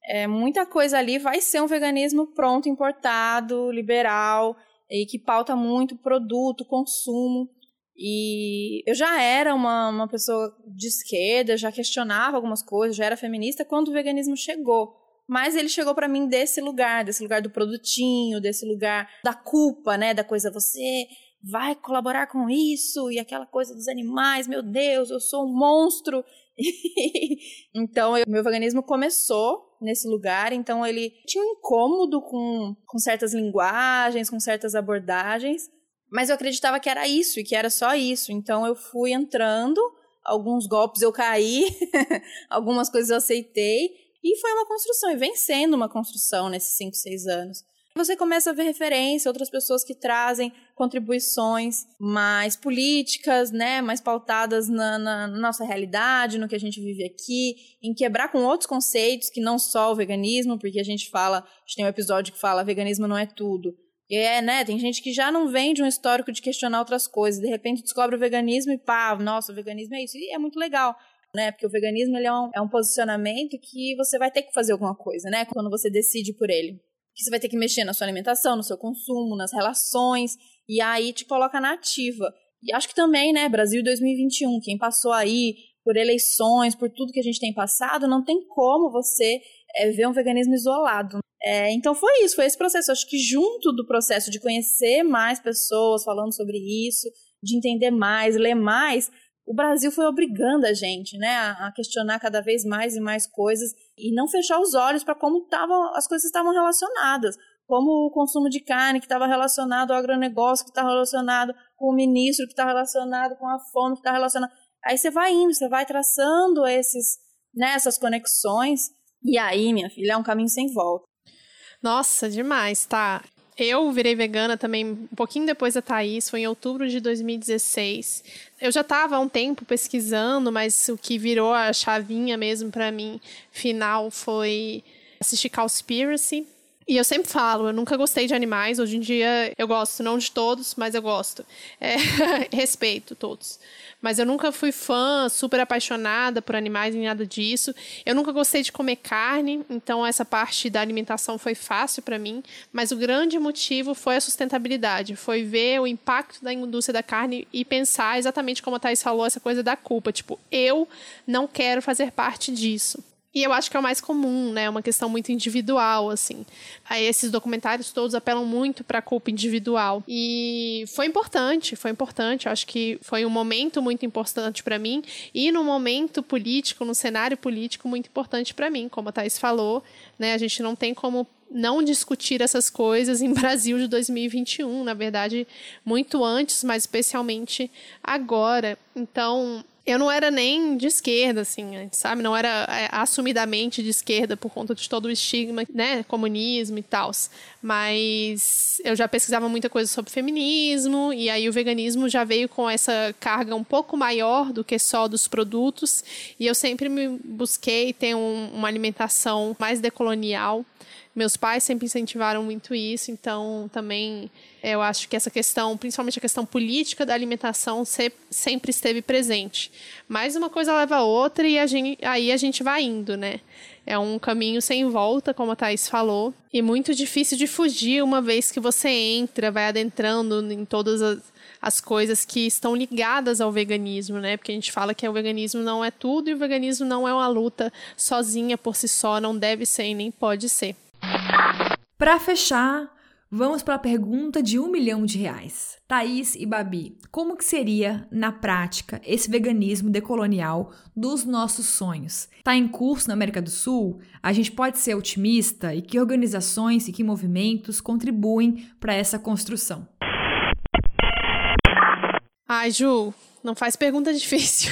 é, muita coisa ali vai ser um veganismo pronto, importado, liberal, e que pauta muito produto, consumo. E eu já era uma, uma pessoa de esquerda, já questionava algumas coisas, já era feminista quando o veganismo chegou. Mas ele chegou para mim desse lugar, desse lugar do produtinho, desse lugar da culpa, né? Da coisa, você vai colaborar com isso e aquela coisa dos animais, meu Deus, eu sou um monstro. então, o meu veganismo começou nesse lugar, então ele tinha um incômodo com, com certas linguagens, com certas abordagens, mas eu acreditava que era isso e que era só isso. Então eu fui entrando, alguns golpes eu caí, algumas coisas eu aceitei, E foi uma construção, e vem sendo uma construção nesses cinco, seis anos. Você começa a ver referência, outras pessoas que trazem contribuições mais políticas, né, mais pautadas na, na, nossa realidade, no que a gente vive aqui, em quebrar com outros conceitos que não só o veganismo, porque a gente fala, a gente tem um episódio que fala veganismo não é tudo. E é, né, tem gente que já não vem de um histórico de questionar outras coisas, de repente descobre o veganismo e pá, nossa, o veganismo é isso, e é muito legal né? Porque o veganismo ele é, um, é um posicionamento que você vai ter que fazer alguma coisa, né? Quando você decide por ele que você vai ter que mexer na sua alimentação, no seu consumo, nas relações, e aí te coloca na ativa. E acho que também, né, Brasil 2021, quem passou aí por eleições, por tudo que a gente tem passado, não tem como você é, ver um veganismo isolado. É, então foi isso, foi esse processo. Acho que junto do processo de conhecer mais pessoas falando sobre isso, de entender mais, ler mais, o Brasil foi obrigando a gente, né, a questionar cada vez mais e mais coisas e não fechar os olhos para como tavam, as coisas estavam relacionadas, como o consumo de carne que estava relacionado ao agronegócio, que está relacionado com o ministro, que está relacionado com a fome, que está relacionado. Aí você vai indo, você vai traçando esses, né, essas conexões e aí, minha filha, é um caminho sem volta. Nossa, demais, tá? Eu virei vegana também um pouquinho depois da Thaís, foi em outubro de 2016. Eu já estava há um tempo pesquisando, mas o que virou a chavinha mesmo para mim final foi assistir Cowspiracy. E eu sempre falo, eu nunca gostei de animais. Hoje em dia eu gosto, não de todos, mas eu gosto. É, respeito todos mas eu nunca fui fã, super apaixonada por animais nem nada disso. Eu nunca gostei de comer carne, então essa parte da alimentação foi fácil para mim, mas o grande motivo foi a sustentabilidade, foi ver o impacto da indústria da carne e pensar exatamente como a Thais falou, essa coisa da culpa, tipo, eu não quero fazer parte disso. E eu acho que é o mais comum, né? É uma questão muito individual, assim. Aí esses documentários todos apelam muito para a culpa individual. E foi importante, foi importante. Eu acho que foi um momento muito importante para mim e no momento político, no cenário político muito importante para mim, como a Thais falou, né? A gente não tem como não discutir essas coisas em Brasil de 2021, na verdade, muito antes, mas especialmente agora. Então, eu não era nem de esquerda, assim, sabe? Não era é, assumidamente de esquerda por conta de todo o estigma, né? Comunismo e tal. Mas eu já pesquisava muita coisa sobre feminismo, e aí o veganismo já veio com essa carga um pouco maior do que só dos produtos. E eu sempre me busquei ter um, uma alimentação mais decolonial. Meus pais sempre incentivaram muito isso, então também eu acho que essa questão, principalmente a questão política da alimentação, sempre esteve presente. Mas uma coisa leva a outra e a gente, aí a gente vai indo, né? É um caminho sem volta, como a Thais falou, e muito difícil de fugir uma vez que você entra, vai adentrando em todas as, as coisas que estão ligadas ao veganismo, né? Porque a gente fala que o veganismo não é tudo e o veganismo não é uma luta sozinha por si só, não deve ser e nem pode ser. Para fechar, vamos para a pergunta de um milhão de reais. Thaís e Babi, como que seria, na prática, esse veganismo decolonial dos nossos sonhos? Está em curso na América do Sul? A gente pode ser otimista? E que organizações e que movimentos contribuem para essa construção? Ai, Ju, não faz pergunta difícil.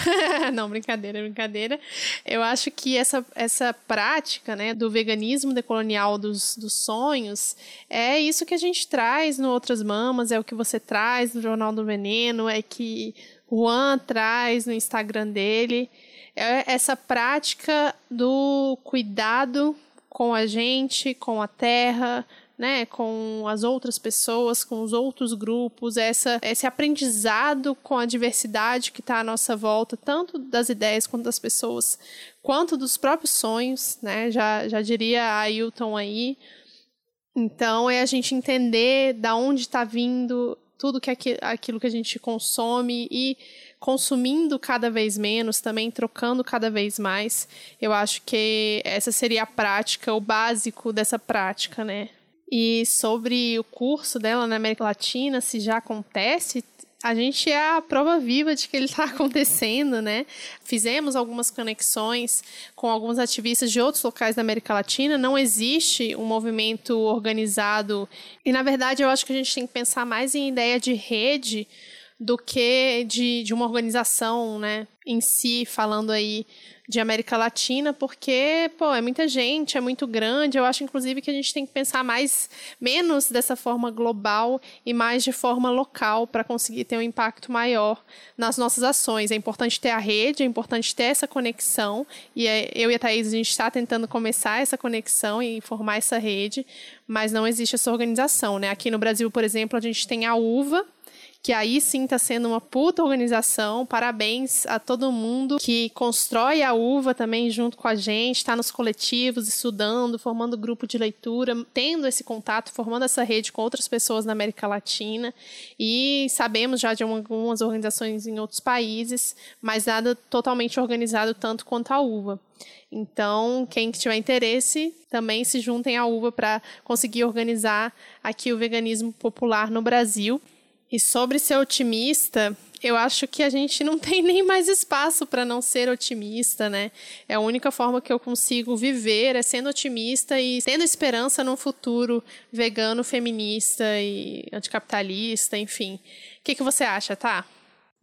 não, brincadeira, brincadeira. Eu acho que essa, essa prática né, do veganismo decolonial dos, dos sonhos é isso que a gente traz no Outras Mamas, é o que você traz no Jornal do Veneno, é que Juan traz no Instagram dele. É essa prática do cuidado com a gente, com a terra, né, com as outras pessoas, com os outros grupos, essa, esse aprendizado com a diversidade que está à nossa volta, tanto das ideias quanto das pessoas, quanto dos próprios sonhos, né, já, já diria a Ailton aí. Então, é a gente entender da onde está vindo tudo que aquilo que a gente consome e consumindo cada vez menos, também trocando cada vez mais. Eu acho que essa seria a prática, o básico dessa prática, né? E sobre o curso dela na América Latina, se já acontece, a gente é a prova viva de que ele está acontecendo, né? Fizemos algumas conexões com alguns ativistas de outros locais da América Latina. Não existe um movimento organizado. E, na verdade, eu acho que a gente tem que pensar mais em ideia de rede do que de, de uma organização, né? Em si, falando aí de América Latina, porque, pô, é muita gente, é muito grande. Eu acho, inclusive, que a gente tem que pensar mais, menos dessa forma global e mais de forma local para conseguir ter um impacto maior nas nossas ações. É importante ter a rede, é importante ter essa conexão, e é, eu e a Thaís, a gente está tentando começar essa conexão e formar essa rede, mas não existe essa organização, né? Aqui no Brasil, por exemplo, a gente tem a UVA, que aí sim está sendo uma puta organização. Parabéns a todo mundo que constrói a uva também junto com a gente, está nos coletivos, estudando, formando grupo de leitura, tendo esse contato, formando essa rede com outras pessoas na América Latina. E sabemos já de algumas organizações em outros países, mas nada totalmente organizado tanto quanto a uva. Então, quem tiver interesse, também se juntem à uva para conseguir organizar aqui o veganismo popular no Brasil. E sobre ser otimista, eu acho que a gente não tem nem mais espaço para não ser otimista, né? É a única forma que eu consigo viver é sendo otimista e tendo esperança num futuro vegano, feminista e anticapitalista, enfim. O que, que você acha, tá?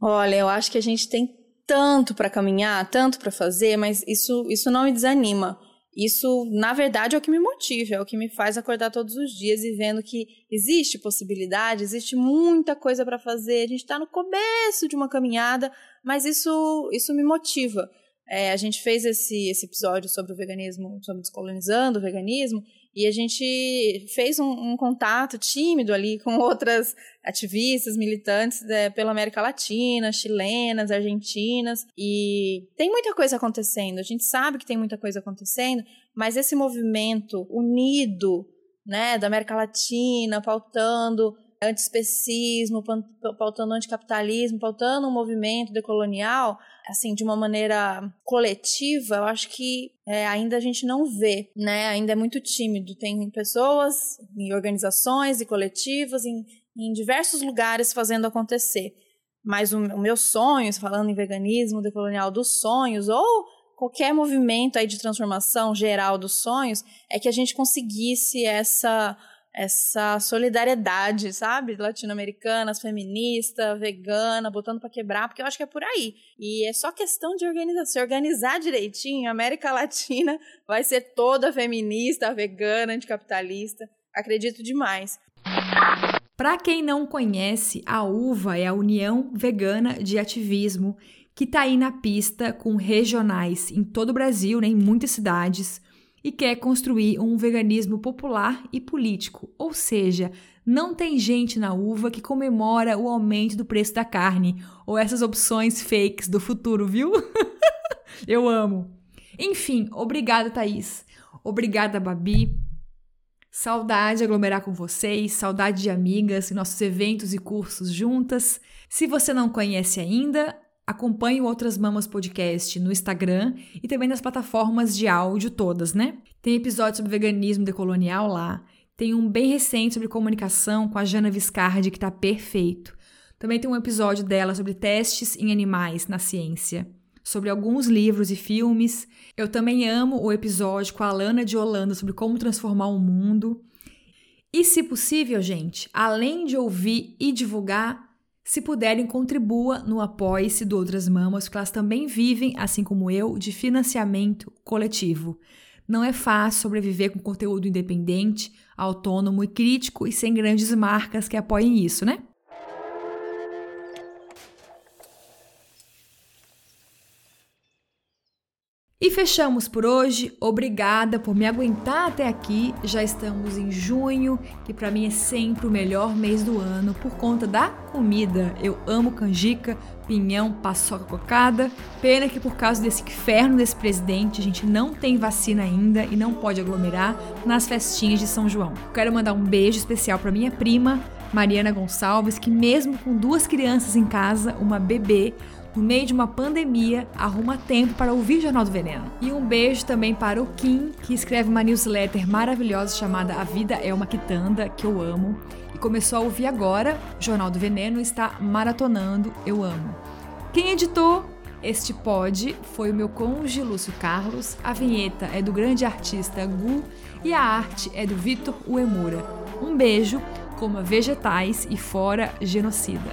Olha, eu acho que a gente tem tanto para caminhar, tanto para fazer, mas isso, isso não me desanima. Isso, na verdade, é o que me motiva, é o que me faz acordar todos os dias e vendo que existe possibilidade, existe muita coisa para fazer. A gente está no começo de uma caminhada, mas isso, isso me motiva. É, a gente fez esse, esse episódio sobre o veganismo, sobre descolonizando o veganismo, e a gente fez um, um contato tímido ali com outras ativistas, militantes é, pela América Latina, chilenas, argentinas, e tem muita coisa acontecendo. A gente sabe que tem muita coisa acontecendo, mas esse movimento unido, né, da América Latina, pautando antiespecismo, pautando anticapitalismo, pautando um movimento decolonial, assim, de uma maneira coletiva, eu acho que é, ainda a gente não vê, né? Ainda é muito tímido. Tem pessoas em organizações e coletivas em, em diversos lugares fazendo acontecer. Mas o, o meu sonho, falando em veganismo decolonial dos sonhos, ou qualquer movimento aí de transformação geral dos sonhos, é que a gente conseguisse essa essa solidariedade, sabe? Latino-americana, feminista, vegana, botando para quebrar, porque eu acho que é por aí. E é só questão de organizar, se organizar direitinho, a América Latina vai ser toda feminista, vegana, anticapitalista. Acredito demais. Para quem não conhece, a UVA é a União Vegana de Ativismo, que está aí na pista com regionais em todo o Brasil, né, em muitas cidades e quer construir um veganismo popular e político, ou seja, não tem gente na uva que comemora o aumento do preço da carne ou essas opções fakes do futuro, viu? Eu amo. Enfim, obrigada, Thaís. Obrigada, Babi. Saudade de aglomerar com vocês, saudade de amigas, nossos eventos e cursos juntas. Se você não conhece ainda, Acompanhe o Outras Mamas Podcast no Instagram e também nas plataformas de áudio todas, né? Tem episódio sobre veganismo decolonial lá. Tem um bem recente sobre comunicação com a Jana Viscardi, que tá perfeito. Também tem um episódio dela sobre testes em animais na ciência, sobre alguns livros e filmes. Eu também amo o episódio com a Alana de Holanda sobre como transformar o mundo. E se possível, gente, além de ouvir e divulgar, se puderem, contribua no Apoie-se do Outras Mamas, porque elas também vivem, assim como eu, de financiamento coletivo. Não é fácil sobreviver com conteúdo independente, autônomo e crítico e sem grandes marcas que apoiem isso, né? E fechamos por hoje. Obrigada por me aguentar até aqui. Já estamos em junho, que para mim é sempre o melhor mês do ano por conta da comida. Eu amo canjica, pinhão, paçoca cocada. Pena que por causa desse inferno desse presidente, a gente não tem vacina ainda e não pode aglomerar nas festinhas de São João. Quero mandar um beijo especial para minha prima, Mariana Gonçalves, que mesmo com duas crianças em casa, uma bebê, no meio de uma pandemia, arruma tempo para ouvir Jornal do Veneno. E um beijo também para o Kim, que escreve uma newsletter maravilhosa chamada A Vida é uma Quitanda, que eu amo. E começou a ouvir agora, Jornal do Veneno está maratonando, eu amo. Quem editou este pod foi o meu cônjuge Lúcio Carlos, a vinheta é do grande artista Gu e a arte é do Vitor Uemura. Um beijo, coma vegetais e fora genocida.